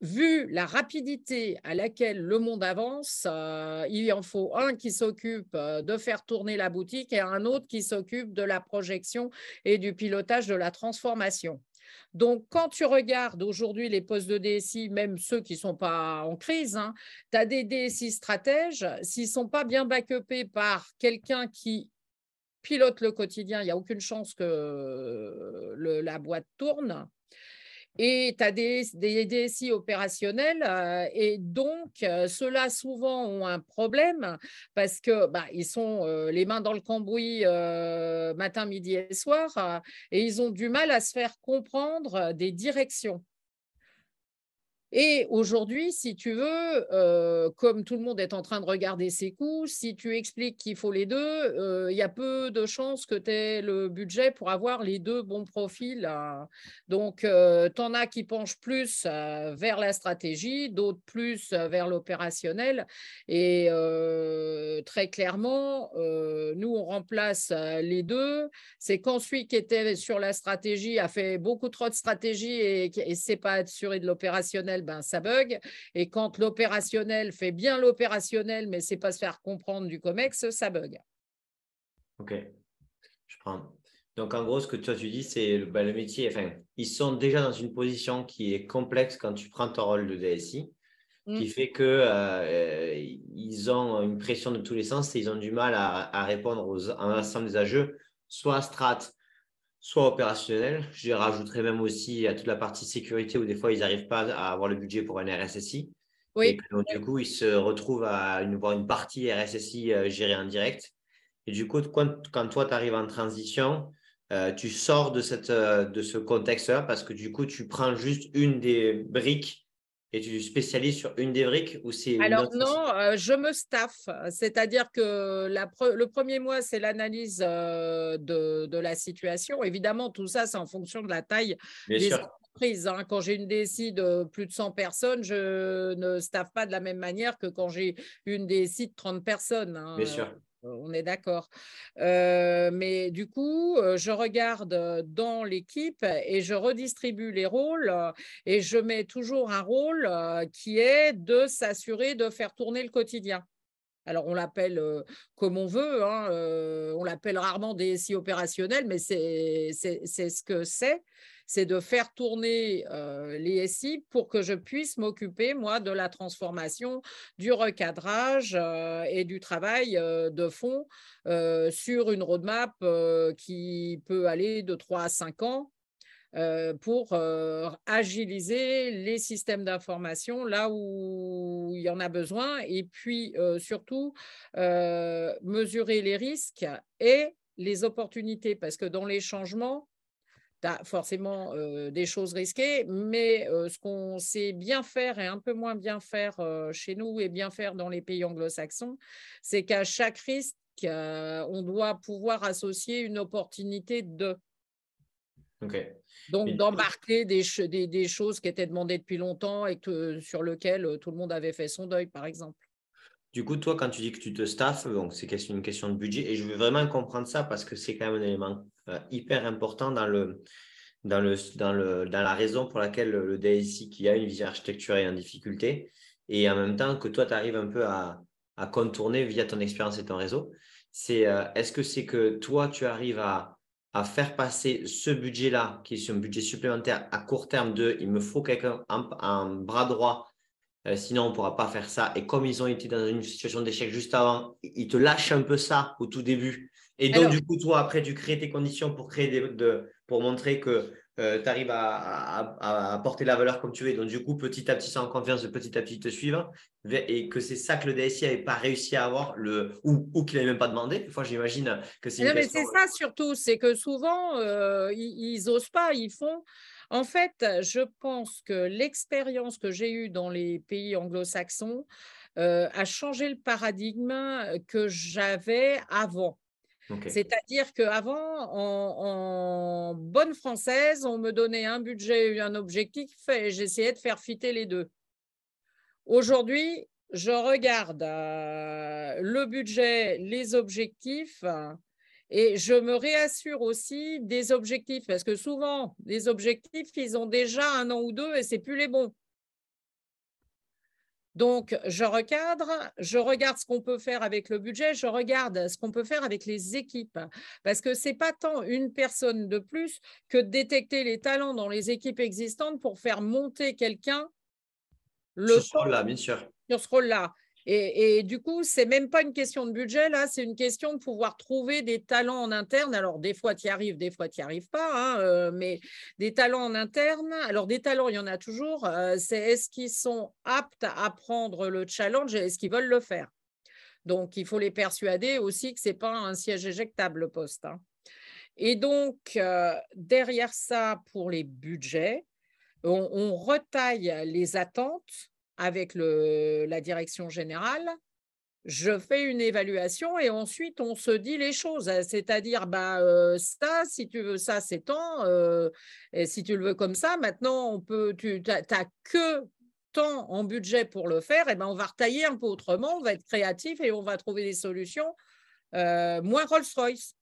vu la rapidité à laquelle le monde avance, euh, il en faut un qui s'occupe euh, de faire tourner la boutique et un autre qui s'occupe de la projection et du pilotage de la transformation. Donc, quand tu regardes aujourd'hui les postes de DSI, même ceux qui ne sont pas en crise, hein, tu as des DSI stratèges, s'ils ne sont pas bien backupés par quelqu'un qui pilote le quotidien, il n'y a aucune chance que la boîte tourne et tu as des, DSI opérationnels euh, et donc euh, ceux-là souvent ont un problème parce que bah, ils sont euh, les mains dans le cambouis matin, midi et soir et ils ont du mal à se faire comprendre des directions. Et aujourd'hui, si tu veux, euh, comme tout le monde est en train de regarder ses coûts, si tu expliques qu'il faut les deux, euh, il y a peu de chances que tu aies le budget pour avoir les deux bons profils. Donc, euh, tu en as qui penchent plus vers la stratégie, d'autres plus vers l'opérationnel. Et très clairement, nous, on remplace les deux. C'est quand celui qui était sur la stratégie a fait beaucoup trop de stratégie et ne s'est pas assuré de l'opérationnel ben, ça bug. Et quand l'opérationnel fait bien l'opérationnel, mais c'est pas se faire comprendre du COMEX, ça bug. Ok, je prends. Donc, en gros, ce que toi tu dis, c'est ben, le métier, enfin, ils sont déjà dans une position qui est complexe quand tu prends ton rôle de DSI, qui mm. fait qu'ils euh, ils ont une pression de tous les sens et ils ont du mal à, répondre aux, à l'ensemble des enjeux, soit strat, soit opérationnel. Je rajouterais même aussi à toute la partie sécurité où des fois ils n'arrivent pas à avoir le budget pour un RSSI. Oui. Et donc, du coup, ils se retrouvent à une, voir une partie RSSI euh, gérée en direct. Et du coup, quand, quand toi, tu arrives en transition, euh, tu sors de, cette, euh, de ce contexte-là parce que du coup, tu prends juste une des briques et tu spécialises sur une des briques ou c'est Alors non, euh, je me staff, c'est-à-dire que la le premier mois, c'est l'analyse de, de, la situation. Évidemment, tout ça, c'est en fonction de la taille des entreprises. Hein. Quand j'ai une DSI de plus de 100 personnes, je ne staff pas de la même manière que quand j'ai une DSI de 30 personnes. Hein. Bien sûr on est d'accord. mais du coup, je regarde dans l'équipe et je redistribue les rôles et je mets toujours un rôle qui est de s'assurer de faire tourner le quotidien. Alors, on l'appelle comme on veut, hein, on l'appelle rarement DSI opérationnel, mais c'est ce que c'est c'est de faire tourner les SI pour que je puisse m'occuper, moi, de la transformation, du recadrage et du travail de fond sur une roadmap qui peut aller de 3 à 5 ans. pour agiliser les systèmes d'information là où il y en a besoin et puis surtout mesurer les risques et les opportunités parce que dans les changements, tu as forcément des choses risquées, mais ce qu'on sait bien faire et un peu moins bien faire chez nous et bien faire dans les pays anglo-saxons, c'est qu'à chaque risque, on doit pouvoir associer une opportunité de. Donc, d'embarquer des, des, choses qui étaient demandées depuis longtemps et que, sur lesquelles tout le monde avait fait son deuil, par exemple. Du coup, toi, quand tu dis que tu te staffes, donc c'est une question de budget, et je veux vraiment comprendre ça parce que c'est quand même un élément euh, hyper important dans, le, dans, le, dans, le, dans la raison pour laquelle le, DSI qui a une vision architecturale est en difficulté, et en même temps que toi, tu arrives un peu à, contourner via ton expérience et ton réseau. C'est euh, est-ce que c'est que toi, tu arrives à, faire passer ce budget-là, qui est un budget supplémentaire à court terme de il me faut quelqu'un en bras droit sinon, on ne pourra pas faire ça. Et comme ils ont été dans une situation d'échec juste avant, ils te lâchent un peu ça au tout début. Et donc, du coup, toi, après, tu crées tes conditions pour, créer des, de, pour montrer que euh, tu arrives à, apporter la valeur comme tu veux. Donc, du coup, petit à petit, sans confiance, de petit à petit te suivre. Et que c'est ça que le DSI n'avait pas réussi à avoir, le, ou, qu'il n'avait même pas demandé. Des fois, j'imagine que c'est. Non, mais c'est ça surtout, c'est que souvent, euh, ils n'osent pas, ils font. En fait, je pense que l'expérience que j'ai eue dans les pays anglo-saxons euh, a changé le paradigme que j'avais avant. C'est-à-dire qu'avant, en, bonne française, on me donnait un budget et un objectif et j'essayais de faire fitter les deux. Aujourd'hui, je regarde euh, le budget, les objectifs et je me réassure aussi des objectifs, parce que souvent, les objectifs, ils ont déjà un an ou deux et c'est plus les bons. Donc, je recadre, je regarde ce qu'on peut faire avec le budget, je regarde ce qu'on peut faire avec les équipes. Parce que ce n'est pas tant une personne de plus que de détecter les talents dans les équipes existantes pour faire monter quelqu'un le sur ce rôle-là, bien sûr. Sur ce rôle-là. Et, du coup, c'est même pas une question de budget, là, c'est une question de pouvoir trouver des talents en interne. Alors, des fois, tu y arrives, des fois, tu n'y arrives pas, hein, euh, mais des talents en interne. Alors, des talents, il y en a toujours. Euh, c'est est-ce qu'ils sont aptes à prendre le challenge et est-ce qu'ils veulent le faire? Donc, il faut les persuader aussi que ce n'est pas un siège éjectable, le poste. Hein. Et donc, euh, derrière ça, pour les budgets, on retaille les attentes avec la direction générale, je fais une évaluation et ensuite on se dit les choses. C'est-à-dire, bah, euh, ça, si tu veux ça, c'est temps. Euh, et si tu le veux comme ça, maintenant, on peut, tu n'as que temps en budget pour le faire, et ben on va retailler un peu autrement, on va être créatif et on va trouver des solutions euh, moins Rolls-Royce.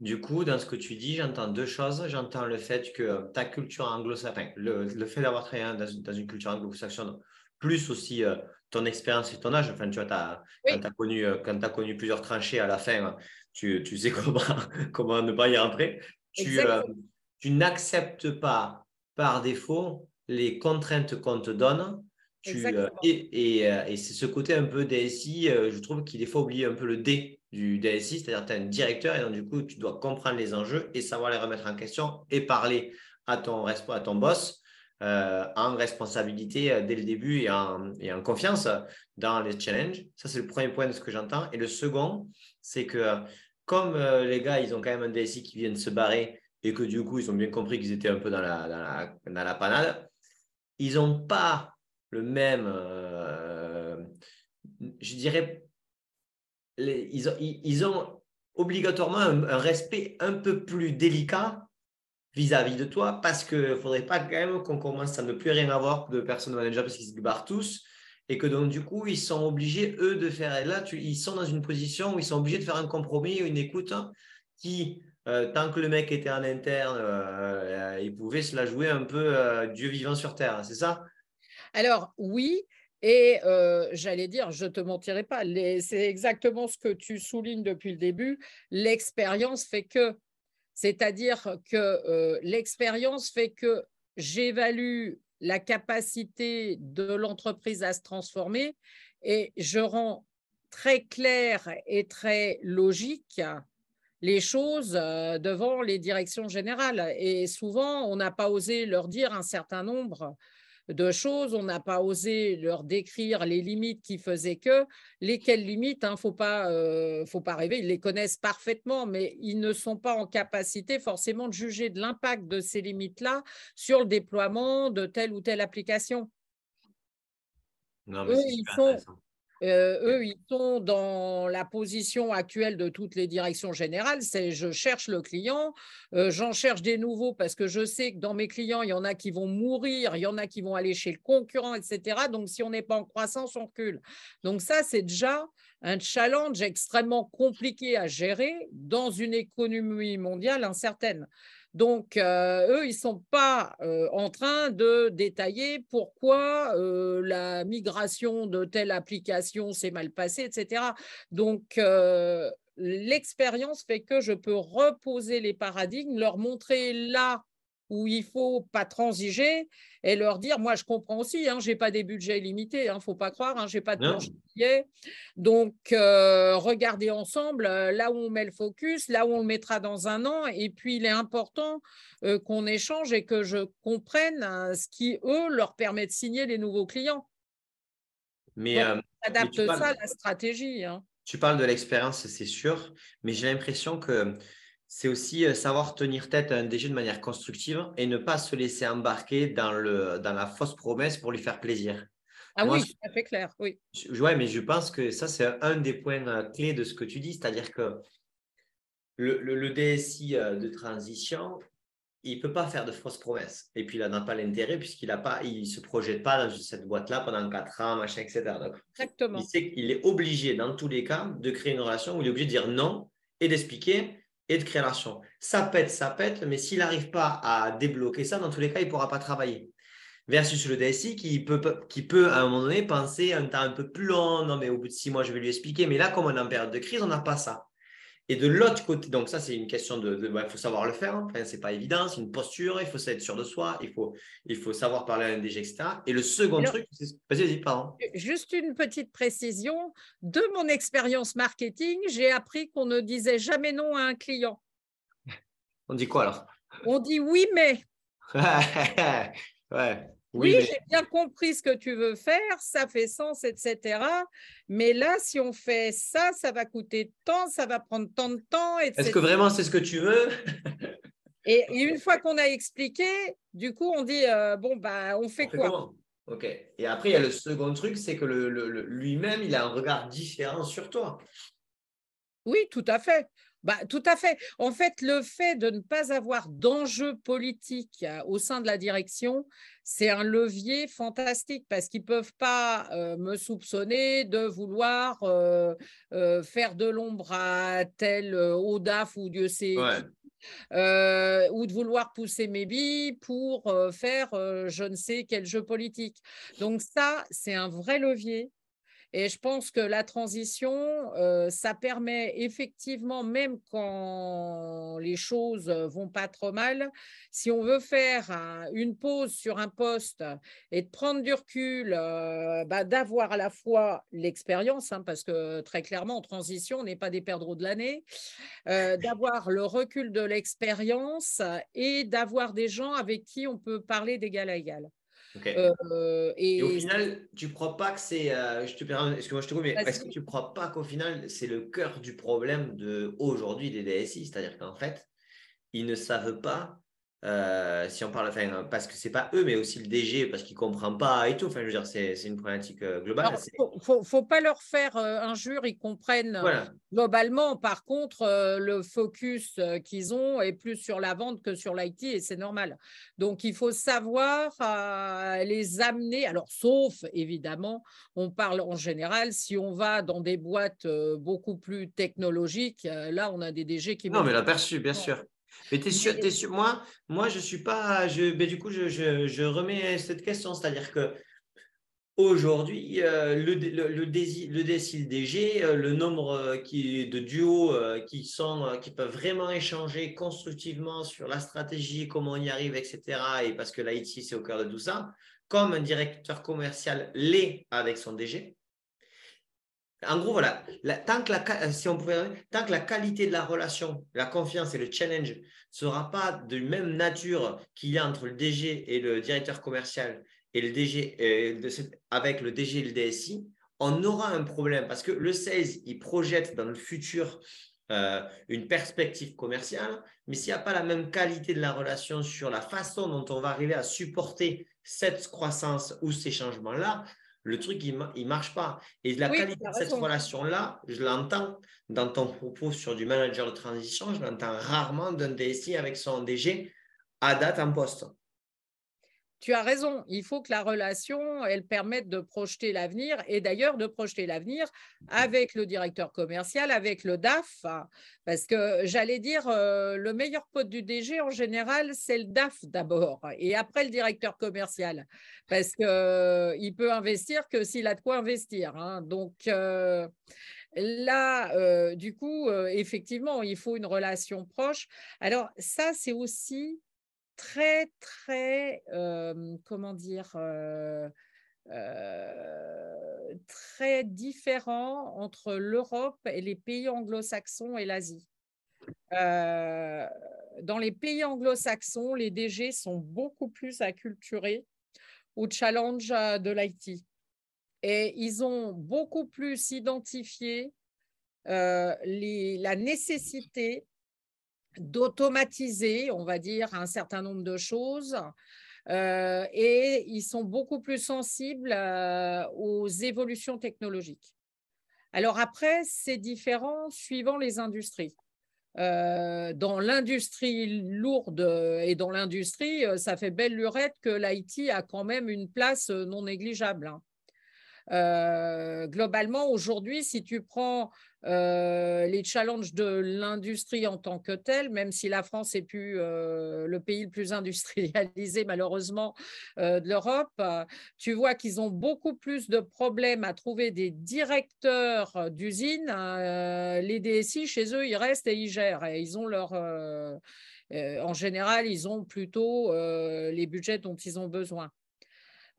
Du coup, dans ce que tu dis, j'entends deux choses. J'entends le fait que ta culture anglo-saxonne, le, le, fait d'avoir travaillé dans, dans, une culture anglo-saxonne plus aussi euh, ton expérience et ton âge. Enfin, tu vois, as, quand tu as, connu, euh, as connu plusieurs tranchées à la fin, tu, tu sais comment, comment ne pas y rentrer. Tu, euh, tu n'acceptes pas par défaut les contraintes qu'on te donne. Tu, et, et, et c'est ce côté un peu DSI, je trouve qu'il est faut oublier un peu le D du DSI, c'est-à-dire tu as un directeur et donc du coup, tu dois comprendre les enjeux et savoir les remettre en question et parler à ton, à ton boss euh, en responsabilité euh, dès le début et en, et en, confiance dans les challenges. Ça, c'est le premier point de ce que j'entends. Et le second, c'est que comme euh, les gars, ils ont quand même un DSI qui vient de se barrer et que du coup, ils ont bien compris qu'ils étaient un peu dans la, dans la, dans la panade, ils n'ont pas le même, je dirais, ils, ont, ils, ont, obligatoirement un respect un peu plus délicat vis-à-vis de toi parce qu'il ne faudrait pas quand même qu'on commence à ne plus rien avoir de personnes manager parce qu'ils se barrent tous et que donc du coup ils sont obligés eux de faire et là ils sont dans une position où ils sont obligés de faire un compromis une écoute hein, qui euh, tant que le mec était en interne euh, il pouvait se la jouer un peu euh, Dieu vivant sur terre c'est ça? Alors oui et j'allais dire, je ne te mentirai pas, c'est exactement ce que tu soulignes depuis le début. L'expérience fait que c'est-à-dire que euh, l'expérience fait que j'évalue la capacité de l'entreprise à se transformer et je rends très clair et très logique les choses euh, devant les directions générales. Et souvent, on n'a pas osé leur dire un certain nombre de choses. On n'a pas osé leur décrire les limites qui faisaient que. Lesquelles limites, il hein, ne faut, pas, euh, faut pas rêver, ils les connaissent parfaitement, mais ils ne sont pas en capacité forcément de juger de l'impact de ces limites-là sur le déploiement de telle ou telle application. Non, mais ils sont, euh, eux, ils sont dans la position actuelle de toutes les directions générales, c'est je cherche le client, euh, j'en cherche des nouveaux parce que je sais que dans mes clients, il y en a qui vont mourir, il y en a qui vont aller chez le concurrent, etc. Donc, si on n'est pas en croissance, on recule. Donc, ça, c'est déjà un challenge extrêmement compliqué à gérer dans une économie mondiale incertaine. Donc, euh, eux, ils ne sont pas euh, en train de détailler pourquoi euh, la migration de telle application s'est mal passée, etc. Donc, l'expérience fait que je peux reposer les paradigmes, leur montrer là où il faut pas transiger et leur dire, moi je comprends aussi, hein, je n'ai pas des budgets limités, il hein, ne faut pas croire, hein, je n'ai pas de budget. Donc, euh, regardez ensemble euh, là où on met le focus, là où on le mettra dans un an. Et puis, il est important euh, qu'on échange et que je comprenne ce qui, eux, leur permet de signer les nouveaux clients. Mais on adapte ça à la stratégie. Tu parles de l'expérience, c'est sûr, mais j'ai l'impression que c'est aussi euh, savoir tenir tête à un DG de manière constructive et ne pas se laisser embarquer dans, le, dans la fausse promesse pour lui faire plaisir. Ah oui, tout à fait clair, oui. Oui, mais je pense que ça, c'est un des points euh, clés de ce que tu dis, c'est-à-dire que le, le, DSI euh, de transition, il ne peut pas faire de fausses promesses. Et puis, il n'en a pas l'intérêt puisqu'il ne se projette pas dans cette boîte-là pendant quatre ans, machin, etc. Exactement. Il sait qu'il est obligé, dans tous les cas, de créer une relation où il est obligé de dire non et d'expliquer et de création. Ça pète, ça pète, mais s'il n'arrive pas à débloquer ça, dans tous les cas, il ne pourra pas travailler. Versus le DSI qui peut, à un moment donné penser un temps un peu plus long, non mais au bout de six mois, je vais lui expliquer. Mais là, comme on est en période de crise, on n'a pas ça. Et de l'autre côté, donc ça, c'est une question de. Il faut savoir le faire. Hein. Enfin, ce n'est pas évident, c'est une posture, il faut être sûr de soi, il faut, il faut savoir parler à un DG, etc. Et le second truc, c'est. Vas-y, vas-y, pardon. Juste une petite précision. De mon expérience marketing, j'ai appris qu'on ne disait jamais non à un client. On dit quoi alors? On dit oui, mais. ouais. Oui, j'ai bien compris ce que tu veux faire, ça fait sens, etc. Mais là, si on fait ça, ça va coûter tant, ça va prendre tant de temps, etc. Est-ce que vraiment c'est ce que tu veux? Et, une fois qu'on a expliqué, du coup, on dit euh, bon, bah, on fait quoi? Ok. Et après, il y a le second truc, c'est que le, lui-même, il a un regard différent sur toi. Oui, tout à fait. Bah, tout à fait. En fait, le fait de ne pas avoir d'enjeu politique euh, au sein de la direction, c'est un levier fantastique parce qu'ils ne peuvent pas euh, me soupçonner de vouloir euh, faire de l'ombre à tel ODAF ou Dieu sait ou de vouloir pousser mes billes pour faire je ne sais quel jeu politique. Donc ça, c'est un vrai levier et je pense que la transition, euh, ça permet effectivement, même quand les choses vont pas trop mal, si on veut faire une pause sur un poste et de prendre du recul, bah, d'avoir à la fois l'expérience, hein, parce que très clairement, en transition, on n'est pas des perdreaux de l'année, d'avoir le recul de l'expérience et d'avoir des gens avec qui on peut parler d'égal à égal. Euh, et... au final, tu ne crois pas que c'est. Euh, je te est-ce que moi je te mais est-ce que tu ne crois pas qu'au final, c'est le cœur du problème de aujourd'hui des DSI C'est-à-dire qu'en fait, ils ne savent pas euh, si on parle, enfin, parce que c'est pas eux, mais aussi le DG, parce qu'il comprend pas et tout. Enfin, je veux dire, c'est, une problématique euh, globale. Il faut, faut, pas leur faire euh, injure, ils comprennent globalement. Par contre, le focus qu'ils ont est plus sur la vente que sur l'IT, et c'est normal. Donc, il faut savoir les amener. Alors, sauf évidemment, on parle en général, si on va dans des boîtes beaucoup plus technologiques, là, on a des DG qui. Non, mais l'aperçu, bien sûr. Mais tu es sûr, es sûr, moi, moi, je suis pas. Je, mais du coup, je, je, je remets cette question, c'est-à-dire que aujourd'hui, euh, le, le, le, le DG, euh, le nombre euh, qui, de duos qui, sont, qui peuvent vraiment échanger constructivement sur la stratégie, comment on y arrive, etc. Et parce que l'IT, c'est au cœur de tout ça, comme un directeur commercial l'est avec son DG. En gros, voilà, tant, que la, si on pouvait, tant que la qualité de la relation, la confiance et le challenge ne sera pas de même nature qu'il y a entre le DG et le directeur commercial et le DG, euh, avec le DG et le DSI, on aura un problème parce que le 16, il projette dans le futur euh, une perspective commerciale, mais s'il n'y a pas la même qualité de la relation sur la façon dont on va arriver à supporter cette croissance ou ces changements-là, le truc, il ne marche pas. Et la qualité de cette relation-là, je l'entends dans ton propos sur du manager de transition, je l'entends rarement d'un DSI avec son DG à date en poste tu as raison, il faut que la relation, elle permette de projeter l'avenir et d'ailleurs de projeter l'avenir avec le directeur commercial, avec le DAF, parce que j'allais dire, euh, le meilleur pote du DG en général, c'est le DAF d'abord et après le directeur commercial, parce qu'il euh, peut investir que s'il a de quoi investir. Hein. Donc, euh, Là, du coup, effectivement, il faut une relation proche. Alors ça, c'est aussi très, très, comment dire, très différent entre l'Europe et les pays anglo-saxons et l'Asie. dans les pays anglo-saxons, les DG sont beaucoup plus acculturés au challenge de l'IT. Et ils ont beaucoup plus identifié la nécessité d'automatiser, on va dire, un certain nombre de choses. Euh, et ils sont beaucoup plus sensibles euh, aux évolutions technologiques. Alors après, c'est différent suivant les industries. Euh, dans l'industrie lourde et dans l'industrie, ça fait belle lurette que l'IT a quand même une place non négligeable. Hein. Euh, globalement, aujourd'hui, si tu prends euh, les challenges de l'industrie en tant que telle, même si la France est plus euh, le pays le plus industrialisé malheureusement de l'Europe, tu vois qu'ils ont beaucoup plus de problèmes à trouver des directeurs d'usines. les DSI, chez eux, ils restent et ils gèrent. Et ils ont leur... en général, ils ont plutôt les budgets dont ils ont besoin.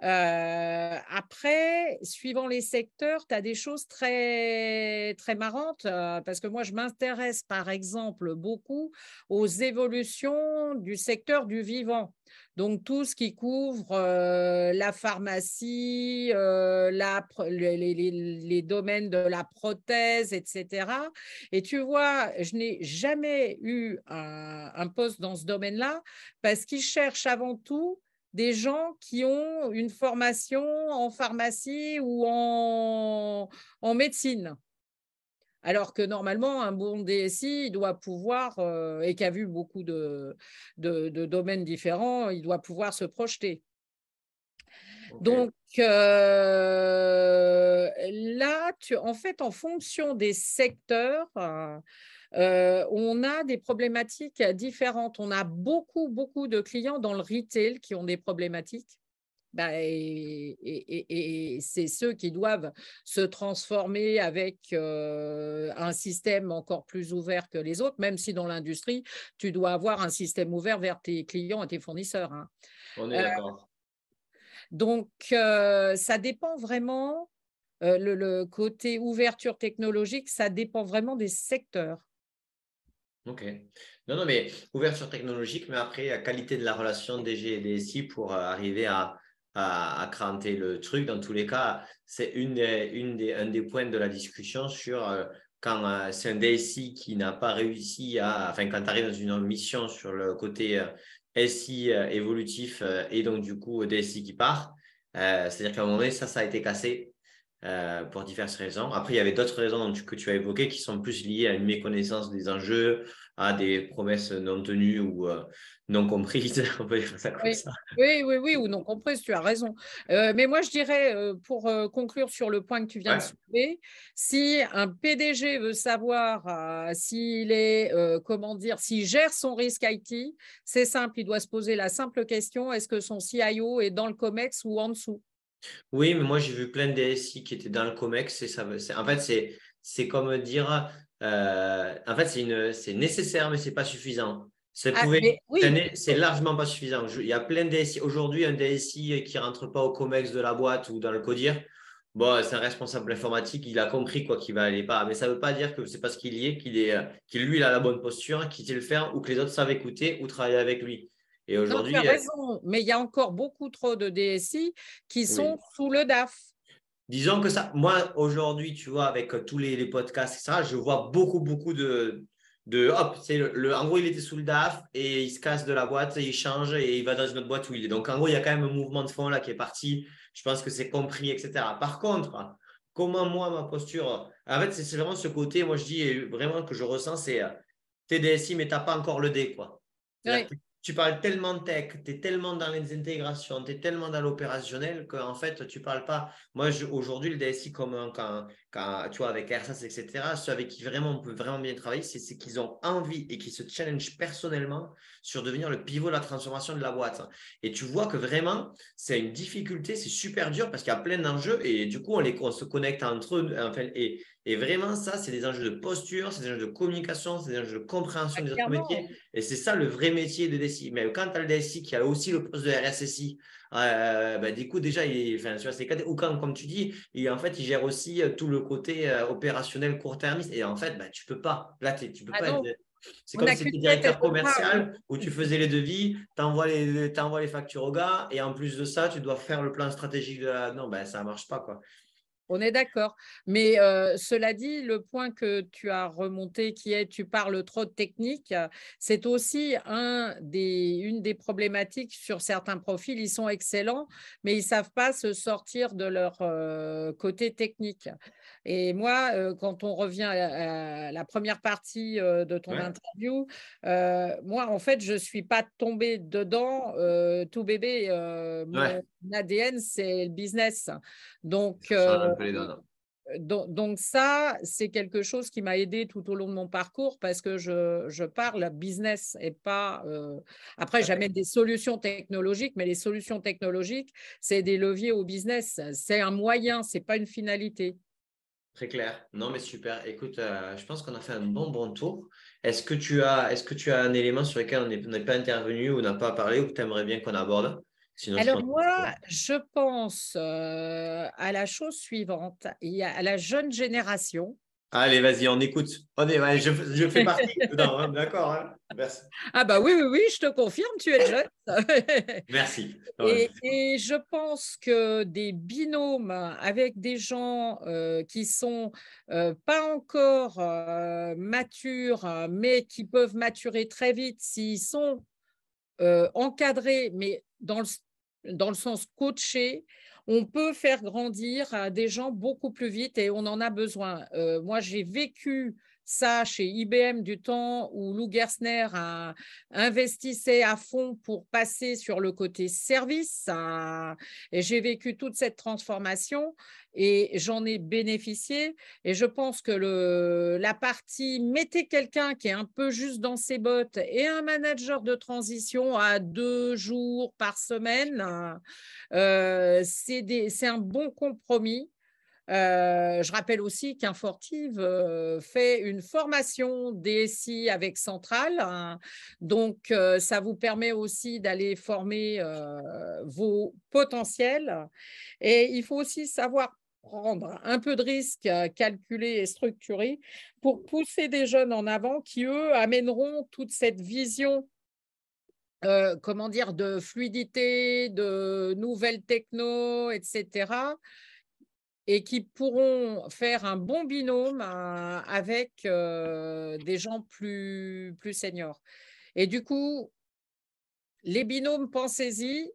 Euh, après, suivant les secteurs, tu as des choses très, très marrantes euh, parce que moi, je m'intéresse par exemple beaucoup aux évolutions du secteur du vivant. Donc, tout ce qui couvre euh, la pharmacie, les, domaines de la prothèse, etc. Et tu vois, je n'ai jamais eu un, un poste dans ce domaine-là parce qu'ils cherchent avant tout des gens qui ont une formation en pharmacie ou en, médecine. Alors que normalement, un bon DSI, il doit pouvoir, euh, et qui a vu beaucoup de, domaines différents, il doit pouvoir se projeter. Donc euh, là, tu, en fait, en fonction des secteurs, euh, on a des problématiques différentes. On a beaucoup, beaucoup de clients dans le retail qui ont des problématiques bah, et, c'est ceux qui doivent se transformer avec euh, un système encore plus ouvert que les autres, même si dans l'industrie, tu dois avoir un système ouvert vers tes clients et tes fournisseurs. Hein. On est d'accord. Donc, ça dépend vraiment, le, côté ouverture technologique, ça dépend vraiment des secteurs. Ok. Non, non, mais ouverture technologique, mais après, la qualité de la relation DG et DSI pour arriver à, à, cranter le truc. Dans tous les cas, c'est une une des, un des points de la discussion sur quand c'est un DSI qui n'a pas réussi à, enfin, quand tu arrives dans une mission sur le côté SI euh, évolutif euh, et donc du coup DSI qui part. Euh, c'est-à-dire qu'à un moment donné, ça, ça a été cassé pour diverses raisons. Après, il y avait d'autres raisons que tu as évoquées qui sont plus liées à une méconnaissance des enjeux, à des promesses non tenues ou euh, non comprises. On peut dire ça comme oui. ça. Oui, oui, oui, ou non comprises, tu as raison. Euh, mais moi, je dirais, euh, pour conclure sur le point que tu viens de soulever, si un PDG veut savoir s'il est, comment dire, s'il gère son risque IT, c'est simple, il doit se poser la simple question, est-ce que son CIO est dans le COMEX ou en dessous? Oui, mais moi j'ai vu plein de DSI qui étaient dans le COMEX et ça, en fait c'est comme dire euh, en fait, c'est nécessaire, mais ce n'est pas suffisant. C'est ah, largement pas suffisant. il y a plein de DSI. Aujourd'hui, un DSI qui ne rentre pas au COMEX de la boîte ou dans le CODIR, bon, c'est un responsable informatique, il a compris quoi qu'il va aller pas. Mais ça ne veut pas dire que c'est parce qu'il y est, qu'il est, qu'il lui il a la bonne posture, qu'il sait le faire ou que les autres savent écouter ou travailler avec lui. Et aujourd'hui, tu as raison, mais il y a encore beaucoup trop de DSI qui sont sous le DAF. Disons que ça, moi aujourd'hui, tu vois, avec tous les, podcasts, etc., je vois beaucoup, beaucoup de, de hop, c'est le, en gros, il était sous le DAF et il se casse de la boîte et il change et il va dans une autre boîte où il est. Donc, en gros, il y a quand même un mouvement de fond là qui est parti. Je pense que c'est compris, etc. Par contre, comment moi, ma posture, en fait, c'est vraiment ce côté, moi, je dis vraiment que je ressens, c'est TDSI, mais tu n'as pas encore le D, quoi tu parles tellement de tech, tu es tellement dans les intégrations, tu es tellement dans l'opérationnel qu'en fait, tu parles pas. Moi, aujourd'hui, le DSI, comme quand, quand, tu vois, avec RSAS, etc., ceux avec qui vraiment on peut vraiment bien travailler, c'est qu'ils ont envie et qui se challenge personnellement sur devenir le pivot de la transformation de la boîte. Et tu vois que vraiment, c'est une difficulté, c'est super dur parce qu'il y a plein d'enjeux et du coup, on, se connecte entre eux. Et vraiment, ça, c'est des enjeux de posture, c'est des enjeux de communication, c'est des enjeux de compréhension des autres métiers. Et c'est ça le vrai métier de DSI. Mais quand tu as le DSI qui a aussi le poste de RSSI, euh, bah, du coup, déjà, il, enfin, ou quand, comme tu dis, il, en fait, il gère aussi euh, tout le côté euh, opérationnel court-termiste. Et en fait, bah, tu ne peux pas. Là, tu peux ah pas C'est comme si tu étais directeur commercial où tu faisais les devis, tu envoies les, les factures au gars et en plus de ça, tu dois faire le plan stratégique de la. Non, ben, ça ne marche pas. Quoi. On est d'accord. Mais cela dit, le point que tu as remonté, qui est tu parles trop de technique, c'est aussi une des problématiques sur certains profils. Ils sont excellents, mais ils ne savent pas se sortir de leur côté technique. Et moi, quand on revient à, la première partie de ton interview, moi, en fait, je ne suis pas tombée dedans tout bébé. Mon ADN, c'est le business. Donc, donc, ça, c'est quelque chose qui m'a aidé tout au long de mon parcours parce que je, je parle business et pas... Après, j'amène des solutions technologiques, mais les solutions technologiques, c'est des leviers au business. C'est un moyen, ce n'est pas une finalité. Très clair. Non, mais super. Écoute, euh, je pense qu'on a fait un bon, bon tour. Est-ce que, tu as, est-ce que tu as un élément sur lequel on n'est pas intervenu ou n'a pas parlé ou que tu aimerais bien qu'on aborde? Alors moi, je pense euh, à la chose suivante. Il y a la jeune génération Allez, vas-y, on écoute. On est, je, fais partie hein, d'accord. Hein. Merci. Ah bah oui, oui, oui, je te confirme, tu es jeune. Merci. Et, je pense que des binômes avec des gens euh, qui sont euh, pas encore euh, matures, mais qui peuvent maturer très vite s'ils sont encadrés, mais dans le, dans le sens coaché, on peut faire grandir des gens beaucoup plus vite et on en a besoin. Euh, moi, j'ai vécu ça chez IBM du temps où Lou Gersner investissait à fond pour passer sur le côté service. et j'ai vécu toute cette transformation et j'en ai bénéficié. Et je pense que le, la partie mettez quelqu'un qui est un peu juste dans ses bottes et un manager de transition à deux jours par semaine, euh, c'est un bon compromis. Euh, je rappelle aussi qu'Infortive euh, fait une formation DSI avec Centrale. Hein. donc, euh, ça vous permet aussi d'aller former vos potentiels. Et il faut aussi savoir prendre un peu de risque, calculer et structurer pour pousser des jeunes en avant qui, eux, amèneront toute cette vision comment dire, de fluidité, de nouvelles techno, etc et qui pourront faire un bon binôme euh, avec euh, des gens plus, plus seniors. Et du coup, les binômes, pensez-y.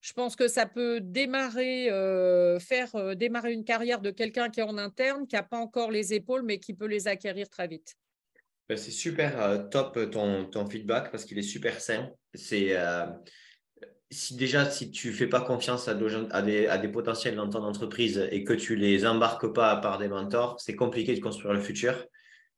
Je pense que ça peut démarrer, euh, faire démarrer une carrière de quelqu'un qui est en interne, qui n'a pas encore les épaules, mais qui peut les acquérir très vite. Ben, c'est super top ton, ton, feedback parce qu'il est super sain. C'est si déjà, si tu fais pas confiance à, des, à des, potentiels dans ton entreprise et que tu les embarques pas par des mentors, c'est compliqué de construire le futur.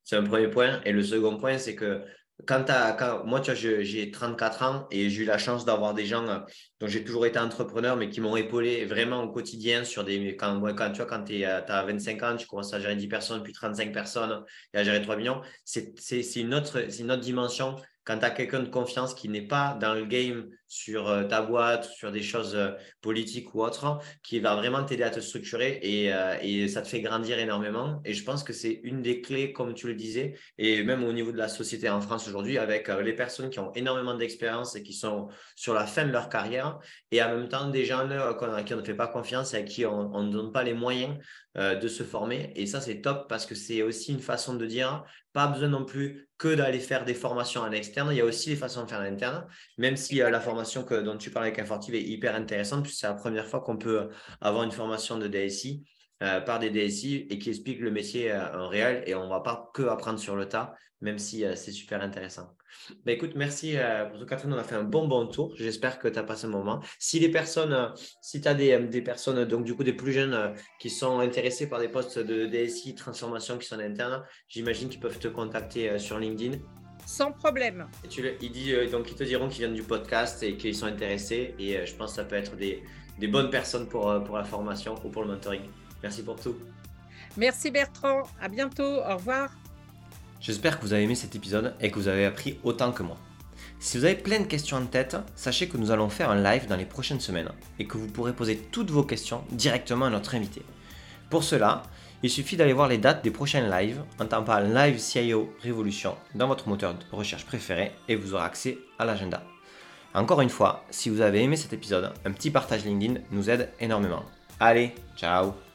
C'est un premier point. Et le second point, c'est que quand, quand moi, j'ai 34 ans et j'ai eu la chance d'avoir des gens euh, dont j'ai toujours été entrepreneur, mais qui m'ont épaulé vraiment au quotidien sur des. Quand, quand tu vois, quand tu as 25 ans, tu commences à gérer 10 personnes, puis 35 personnes et à gérer 3 millions, c'est une, une autre dimension quand tu as quelqu'un de confiance qui n'est pas dans le game sur euh, ta boîte, sur des choses euh, politiques ou autres, qui va vraiment t'aider à te structurer euh, et, ça te fait grandir énormément. Et je pense que c'est une des clés, comme tu le disais, et même au niveau de la société en France aujourd'hui, avec les personnes qui ont énormément d'expérience et qui sont sur la fin de leur carrière, et en même temps des gens à qui on ne fait pas confiance et à qui on ne donne pas les moyens de se former. Et ça, c'est top parce que c'est aussi une façon de dire, pas besoin non plus que d'aller faire des formations en externe, il y a aussi des façons de faire en interne, même si la formation que, dont tu parlais avec Infortive est hyper intéressante, puisque c'est la première fois qu'on peut avoir une formation de DSI euh, par des DSI et qui explique le métier euh, en réel et on ne va pas que apprendre sur le tas, même si euh, c'est super intéressant. Bah, écoute, merci pour tout, Catherine. On a fait un bon, bon tour. J'espère que tu as passé un moment. Si les personnes, si tu as des, des, personnes, donc du coup des plus jeunes qui sont intéressés par des postes de DSI, transformation qui sont internes, j'imagine qu'ils peuvent te contacter sur LinkedIn sans problème. Et tu il dit, euh, donc, ils te diront qu'ils viennent du podcast et qu'ils sont intéressés. Et euh, je pense que ça peut être des, des bonnes personnes pour, euh, pour la formation ou pour le mentoring. Merci pour tout. Merci Bertrand. À bientôt. Au revoir. J'espère que vous avez aimé cet épisode et que vous avez appris autant que moi. Si vous avez plein de questions en tête, sachez que nous allons faire un live dans les prochaines semaines et que vous pourrez poser toutes vos questions directement à notre invité. Pour cela, il suffit d'aller voir les dates des prochains lives en tapant Live CIO Révolution dans votre moteur de recherche préféré et vous aurez accès à l'agenda. Encore une fois, si vous avez aimé cet épisode, un petit partage LinkedIn nous aide énormément. Allez, ciao